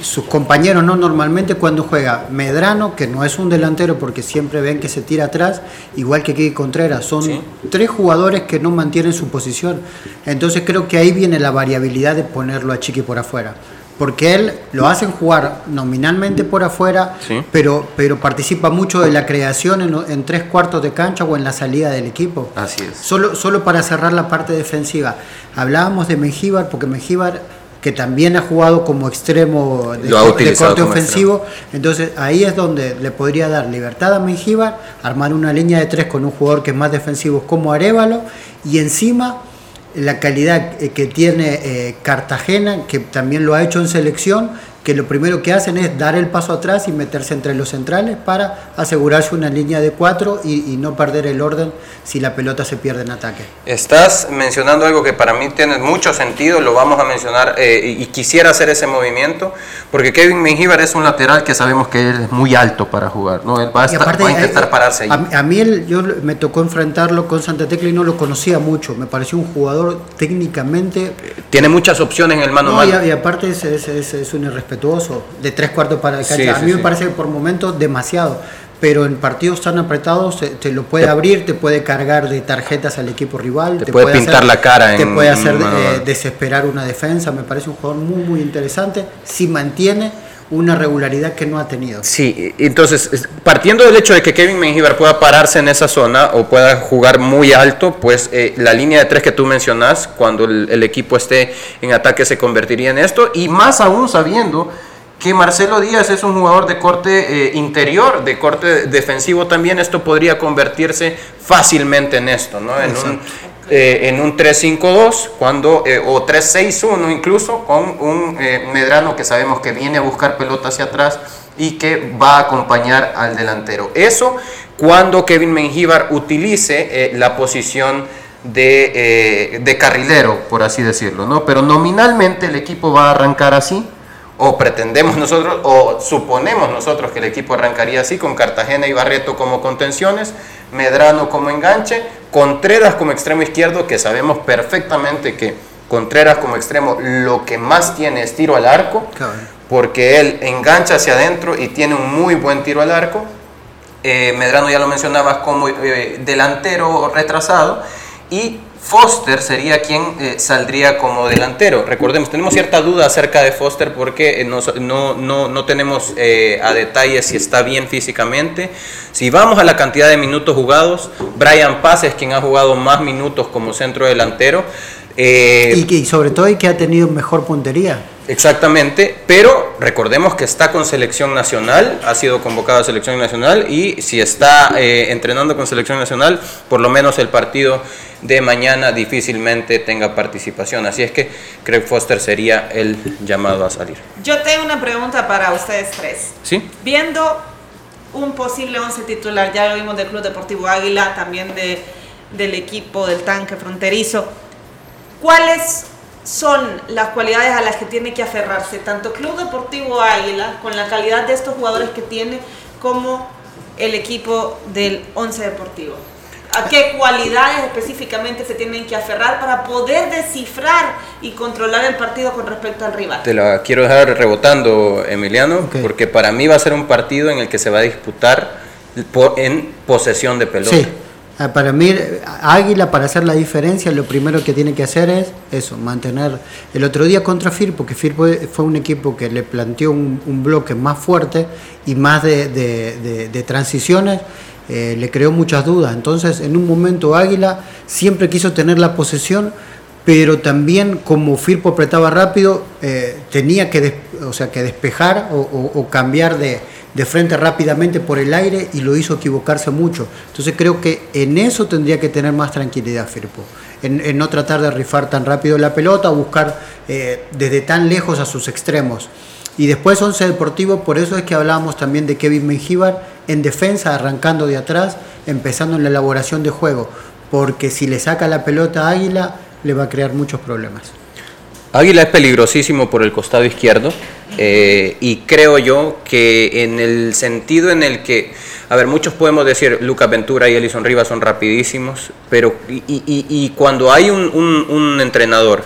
sus compañeros, ¿no? Normalmente cuando juega Medrano, que no es un delantero porque siempre ven que se tira atrás, igual que Kiki Contreras, son ¿Sí? tres jugadores que no mantienen su posición. Entonces creo que ahí viene la variabilidad de ponerlo a Chiqui por afuera. Porque él lo hacen jugar nominalmente por afuera, ¿Sí? pero, pero participa mucho de la creación en, en, tres cuartos de cancha o en la salida del equipo. Así es. Solo, solo para cerrar la parte defensiva. Hablábamos de Mengíbar, porque Mengíbar que también ha jugado como extremo de, de corte ofensivo. Extremo. Entonces ahí es donde le podría dar libertad a Mengíbar, armar una línea de tres con un jugador que es más defensivo como Arevalo y encima la calidad eh, que tiene eh, Cartagena, que también lo ha hecho en selección, que lo primero que hacen es dar el paso atrás y meterse entre los centrales para asegurarse una línea de cuatro y, no perder el orden si la pelota se pierde en ataque. Estás mencionando algo que para mí tiene mucho sentido, lo vamos a mencionar eh, y quisiera hacer ese movimiento porque Kevin Mengíbar es un lateral que sabemos que es muy alto para jugar, ¿no? Él va a, intentar pararse ahí. A, mí él, yo me tocó enfrentarlo con Santa Tecla y no lo conocía mucho, me pareció un jugador técnicamente... Tiene muchas opciones en el mano no, Y, aparte es, es, es un irrespetuoso de tres cuartos para el cancha. a mí me parece por momentos demasiado, pero en partidos tan apretados te, lo puede abrir, te puede cargar de tarjetas al equipo rival, te, puede, pintar la cara, te puede hacer eh, desesperar una defensa. Me parece un jugador muy, muy interesante si mantiene una regularidad que no ha tenido. Sí, entonces, partiendo del hecho de que Kevin Mengíbar pueda pararse en esa zona o pueda jugar muy alto, pues eh, la línea de tres que tú mencionas, cuando el, equipo esté en ataque, se convertiría en esto, y más aún sabiendo que Marcelo Díaz es un jugador de corte eh, interior, de corte defensivo también, esto podría convertirse fácilmente en esto, ¿no? En un, eh, en un 3-5-2 cuando, eh, o 3-6-1 incluso, con un eh, Medrano que sabemos que viene a buscar pelota hacia atrás y que va a acompañar al delantero. Eso cuando Kevin Mengíbar utilice la posición de, de, carrilero, por así decirlo, ¿no? Pero nominalmente el equipo va a arrancar así, o pretendemos nosotros, o suponemos nosotros que el equipo arrancaría así, con Cartagena y Barreto como contenciones, Medrano como enganche, Contreras como extremo izquierdo, que sabemos perfectamente que Contreras como extremo lo que más tiene es tiro al arco, porque él engancha hacia adentro y tiene un muy buen tiro al arco. Eh, Medrano ya lo mencionabas como eh, delantero retrasado y Foster sería quien eh, saldría como delantero. Recordemos, tenemos cierta duda acerca de Foster porque eh, no, no, no, tenemos eh, a detalle si está bien físicamente. Si vamos a la cantidad de minutos jugados, Brian Paz es quien ha jugado más minutos como centro delantero. y, que, sobre todo y que ha tenido mejor puntería. Exactamente, pero recordemos que está con selección nacional, ha sido convocado a selección nacional y si está entrenando con selección nacional, por lo menos el partido de mañana difícilmente tenga participación. Así es que Craig Foster sería el llamado a salir. Yo tengo una pregunta para ustedes tres. ¿Sí? Viendo un posible once titular, ya lo vimos del Club Deportivo Águila, también de, del equipo del tanque fronterizo, ¿cuáles son las cualidades a las que tiene que aferrarse tanto Club Deportivo Águila, con la calidad de estos jugadores que tiene, como el equipo del Once Deportivo? a qué cualidades específicamente se tienen que aferrar para poder descifrar y controlar el partido con respecto al rival. Te la quiero dejar rebotando, Emiliano, porque para mí va a ser un partido en el que se va a disputar en posesión de pelota. Sí. Ah, para mí, Águila, para hacer la diferencia, lo primero que tiene que hacer es eso, mantener. El otro día contra Firpo, porque Firpo fue un equipo que le planteó un, bloque más fuerte y más de, transiciones eh, le creó muchas dudas. Entonces, en un momento Águila siempre quiso tener la posesión, pero también como Firpo apretaba rápido, eh, tenía que, o sea, que despejar o, cambiar de, frente rápidamente por el aire y lo hizo equivocarse mucho. Entonces creo que en eso tendría que tener más tranquilidad Firpo, en, no tratar de rifar tan rápido la pelota, buscar eh, desde tan lejos a sus extremos. Y después Once Deportivo, por eso es que hablábamos también de Kevin Mengíbar en defensa, arrancando de atrás, empezando en la elaboración de juego, porque si le saca la pelota a Águila, le va a crear muchos problemas. Águila es peligrosísimo por el costado izquierdo eh, y creo yo que en el sentido en el que, a ver, muchos podemos decir Lucas Ventura y Elison Rivas son rapidísimos, pero y, cuando hay un entrenador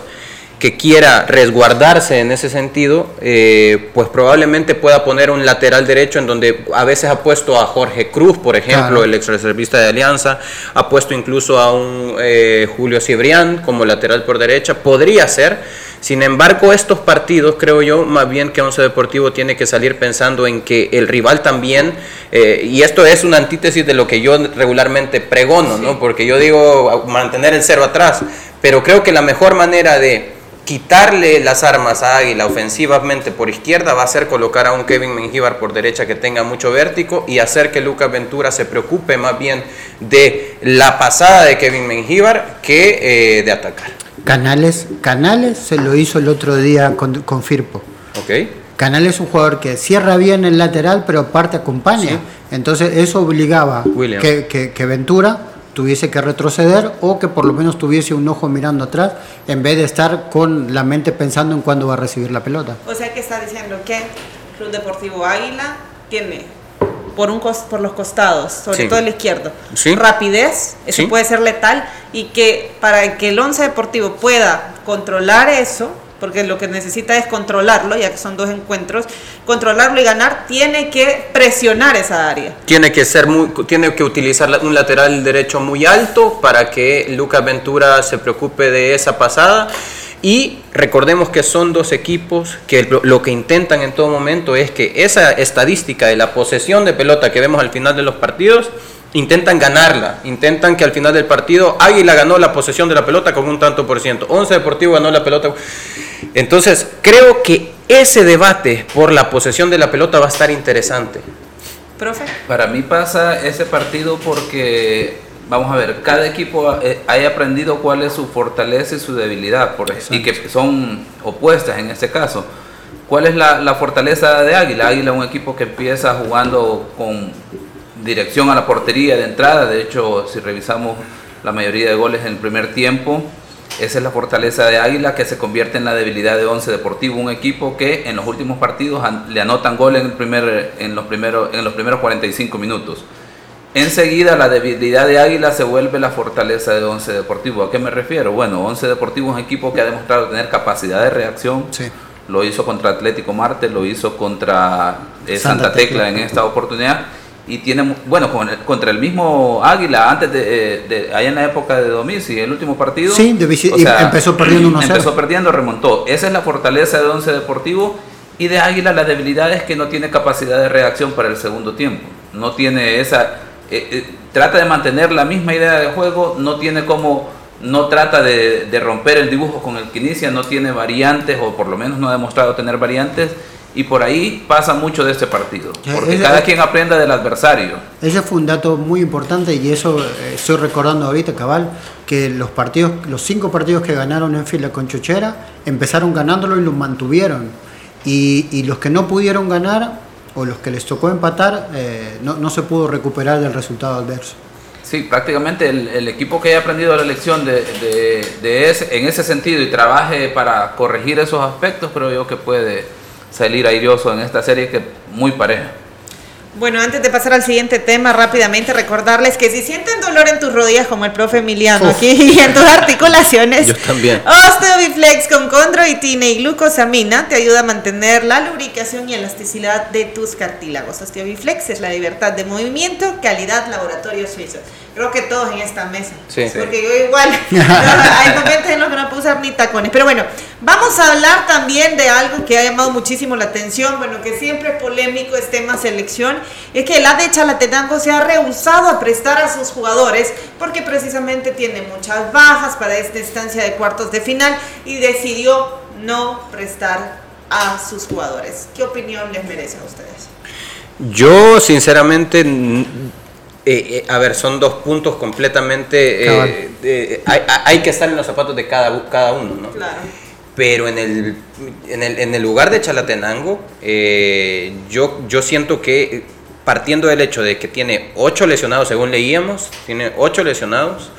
que quiera resguardarse en ese sentido, eh, pues probablemente pueda poner un lateral derecho en donde a veces ha puesto a Jorge Cruz, por ejemplo, el ex reservista de Alianza, ha puesto incluso a un eh, Julio Cibrián como lateral por derecha, podría ser. Sin embargo, estos partidos, creo yo, más bien que Once Deportivo tiene que salir pensando en que el rival también, eh, y esto es una antítesis de lo que yo regularmente pregono, ¿no? Porque yo digo mantener el cero atrás, pero creo que la mejor manera de quitarle las armas a Águila ofensivamente por izquierda va a ser colocar a un Kevin Mengíbar por derecha que tenga mucho vértigo y hacer que Lucas Ventura se preocupe más bien de la pasada de Kevin Mengíbar que eh, de atacar. Canales, Canales se lo hizo el otro día con, con Firpo. Ok. Canales es un jugador que cierra bien el lateral, pero aparte acompaña. Entonces eso obligaba William. que, que- que Ventura tuviese que retroceder o que por lo menos tuviese un ojo mirando atrás en vez de estar con la mente pensando en cuándo va a recibir la pelota. O sea que está diciendo que Club Deportivo Águila tiene por un cos- por los costados, sobre Sí. todo el izquierdo, Sí. rapidez, eso Sí. puede ser letal y que para que el once deportivo pueda controlar eso, porque lo que necesita es controlarlo, ya que son dos encuentros, controlarlo y ganar, tiene que presionar esa área. Tiene que ser muy, tiene que utilizar un lateral derecho muy alto para que Lucas Ventura se preocupe de esa pasada. Y recordemos que son dos equipos que lo, que intentan en todo momento es que esa estadística de la posesión de pelota que vemos al final de los partidos, intentan ganarla, intentan que al final del partido Águila ganó la posesión de la pelota con un tanto por ciento, Once Deportivo ganó la pelota. Entonces, creo que ese debate por la posesión de la pelota va a estar interesante. Profe. Para mí pasa ese partido porque, vamos a ver, cada equipo eh, haya aprendido cuál es su fortaleza y su debilidad, por y que son opuestas en este caso. ¿Cuál es la, la fortaleza de Águila? Águila es un equipo que empieza jugando con dirección a la portería de entrada, de hecho, si revisamos la mayoría de goles en el primer tiempo, esa es la fortaleza de Águila que se convierte en la debilidad de Once Deportivo, un equipo que en los últimos partidos le anotan gol en, el primer, en, los primeros, en los primeros 45 minutos. Enseguida la debilidad de Águila se vuelve la fortaleza de Once Deportivo. ¿A qué me refiero? Bueno, Once Deportivo es un equipo que ha demostrado tener capacidad de reacción. Lo hizo contra Atlético Marte, lo hizo contra eh, Santa Santa, Tecla. Tecla. en esta oportunidad. Y tiene, bueno, con el- contra el mismo Águila, antes de, eh, de- allá en la época de Domisi, el último partido. Sí, de o y empezó perdiendo 1-0. Empezó perdiendo, remontó. Esa es la fortaleza de Once Deportivo. Y de Águila la debilidad es que no tiene capacidad de reacción para el segundo tiempo. No tiene esa... eh, eh, trata de mantener la misma idea de juego, no tiene como... No trata de, de romper el dibujo con el que inicia, no tiene variantes, o por lo menos no ha demostrado tener variantes. Y por ahí pasa mucho de este partido. Porque es- cada es- quien aprenda del adversario. Ese fue un dato muy importante y eso eh, estoy recordando ahorita, cabal, que los partidos, los cinco partidos que ganaron en fila con Chuchera, empezaron ganándolo y los mantuvieron. Y, y los que no pudieron ganar o los que les tocó empatar, eh, no, no se pudo recuperar del resultado adverso. Sí, prácticamente el, el equipo que haya aprendido la lección de, de- de ese, en ese sentido y trabaje para corregir esos aspectos, creo yo que puede salir airoso en esta serie que muy pareja. Bueno, antes de pasar al siguiente tema, rápidamente recordarles que si sienten dolor en tus rodillas, como el profe Emiliano Uf. aquí, y en tus articulaciones, Yo también. Osteobiflex con condroitina y glucosamina te ayuda a mantener la lubricación y elasticidad de tus cartílagos. Osteobiflex es la libertad de movimiento, calidad laboratorio suizo. Creo que todos en esta mesa. Sí. Porque yo igual, hay momentos en los que no puedo usar ni tacones. Pero bueno, vamos a hablar también de algo que ha llamado muchísimo la atención, bueno, que siempre es polémico es tema selección, es que el AD Chalatenango se ha rehusado a prestar a sus jugadores porque precisamente tiene muchas bajas para esta instancia de cuartos de final y decidió no prestar a sus jugadores. ¿Qué opinión les merece a ustedes? Yo, sinceramente, eh, eh, a ver, son dos puntos completamente... eh, eh, hay, hay que estar en los zapatos de cada, cada uno, ¿no? Claro. Pero en el, en el, en el lugar de Chalatenango, eh, yo, yo siento que partiendo del hecho de que tiene ocho lesionados, según leíamos, tiene ocho lesionados,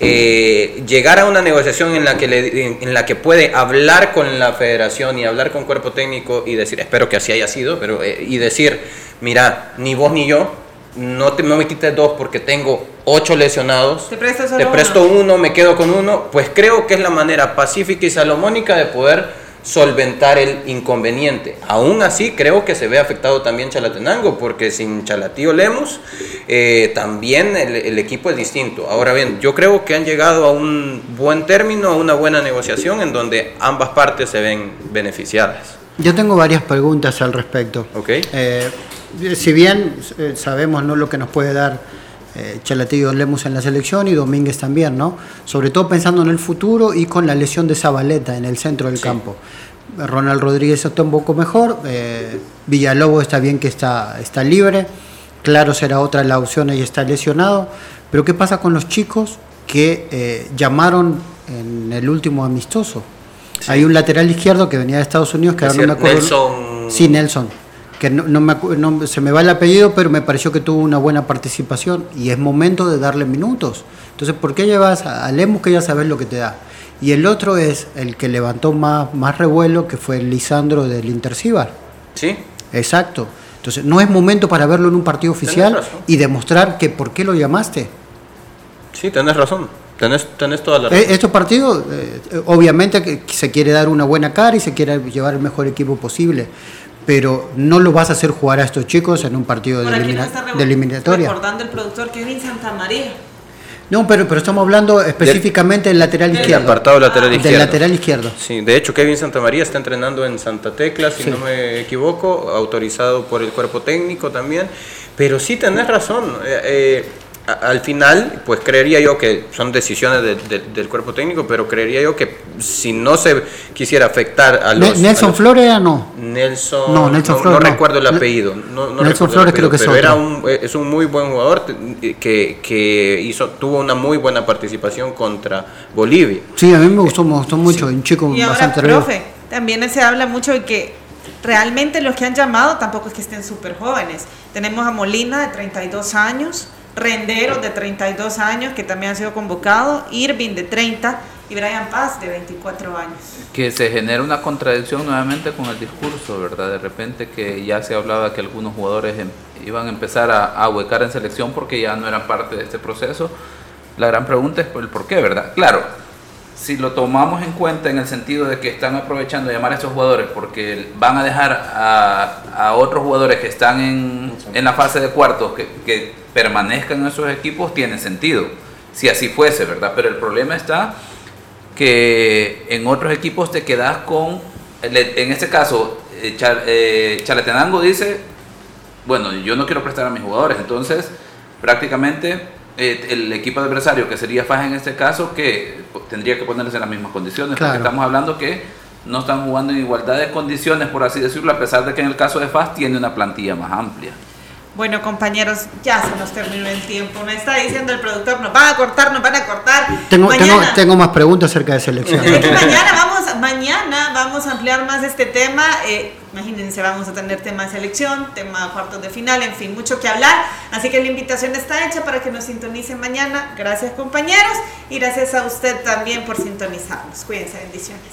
eh, llegar a una negociación en la, que le- en, la que puede hablar con la federación y hablar con cuerpo técnico y decir, espero que así haya sido, pero, eh, y decir, mira, ni vos ni yo, no, te, no me quites dos porque tengo ocho lesionados, Te presto te presto uno, me quedo con uno, pues creo que es la manera pacífica y salomónica de poder solventar el inconveniente. Aún así, creo que se ve afectado también Chalatenango, porque sin Chalatío Lemos, eh, también el, el equipo es distinto. Ahora bien, yo creo que han llegado a un buen término, a una buena negociación, en donde ambas partes se ven beneficiadas. Yo tengo varias preguntas al respecto. ¿Ok? Eh, si bien eh, sabemos ¿no? lo que nos puede dar eh, Chalatillo Lemus en la selección y Domínguez también, ¿no? Sobre todo pensando en el futuro y con la lesión de Zabaleta en el centro del campo. Ronald Rodríguez está un poco mejor, eh, Villalobos está bien que está, está libre, claro será otra la opción y está lesionado, pero ¿qué pasa con los chicos que eh, llamaron en el último amistoso. Hay un lateral izquierdo que venía de Estados Unidos, que ahora no me acuerdo. Nelson. Sí, Nelson. Que no, no me no- se me va el apellido, pero me pareció que tuvo una buena participación y es momento de darle minutos. Entonces, ¿por qué llevas a a Lemus que ya sabes lo que te da? Y el otro es el que levantó más, más revuelo, que fue Lisandro del Intercibar. Sí. Exacto. Entonces, no es momento para verlo en un partido oficial y demostrar que por qué lo llamaste. Sí, tenés razón. Tenés, tenés toda la Eh, razón. Estos partidos, eh, obviamente que se quiere dar una buena cara y se quiere llevar el mejor equipo posible, pero no lo vas a hacer jugar a estos chicos en un partido de, elimina- de eliminatoria. recordando el productor Kevin Santamaría. No, pero, pero estamos hablando específicamente del lateral Del izquierdo. apartado lateral Del izquierdo. lateral izquierdo. Sí, de hecho Kevin Santamaría está entrenando en Santa Tecla, si Sí. no me equivoco, autorizado por el cuerpo técnico también. Pero sí tenés razón. eh, eh, al final, pues creería yo que son decisiones de- de- del cuerpo técnico, pero creería yo que si no se quisiera afectar a los... Nelson a los- Flores no. Nelson, No, Nelson no, Flores no no. recuerdo el apellido. No, no Nelson Flores creo que es pero era otro. un, eh, es un muy buen jugador te- que, que hizo, tuvo una muy buena participación contra Bolivia. Sí, a mí me gustó, me gustó mucho, un chico Y ahora, bastante atrevido. profe, también se habla mucho de que realmente los que han llamado tampoco es que estén súper jóvenes. Tenemos a Molina de 32 años, Rendero de 32 años que también ha sido convocado, Irving de 30 y Brian Paz de 24 años. que se genera una contradicción nuevamente con el discurso, ¿verdad? De repente que ya se hablaba que algunos jugadores em- iban a empezar a, a huecar en selección porque ya no eran parte de este proceso. La gran pregunta es por el por qué, ¿verdad? Claro, si lo tomamos en cuenta en el sentido de que están aprovechando de llamar a estos jugadores porque van a dejar a, a otros jugadores que están en, en la fase de cuartos que, que permanezcan en esos equipos, tiene sentido. Si así fuese, ¿verdad? Pero el problema está que en otros equipos te quedas con, en este caso, eh, Char- eh, Chalatenango dice, bueno, yo no quiero prestar a mis jugadores, entonces prácticamente eh, el equipo adversario, que sería Faja en este caso, que tendría que ponerse en las mismas condiciones, Claro. porque estamos hablando que no están jugando en igualdad de condiciones, por así decirlo, a pesar de que en el caso de FAS tiene una plantilla más amplia. Bueno, compañeros, ya se nos terminó el tiempo. Me está diciendo el productor, nos van a cortar, nos van a cortar. Tengo, tengo, Mañana- tengo más preguntas acerca de selección. Es que mañana vamos, mañana vamos a ampliar más este tema. Eh, imagínense, vamos a tener tema de selección, tema de cuartos de final, en fin, mucho que hablar. Así que la invitación está hecha para que nos sintonicen mañana. Gracias, compañeros, y gracias a usted también por sintonizarnos. Cuídense, bendiciones.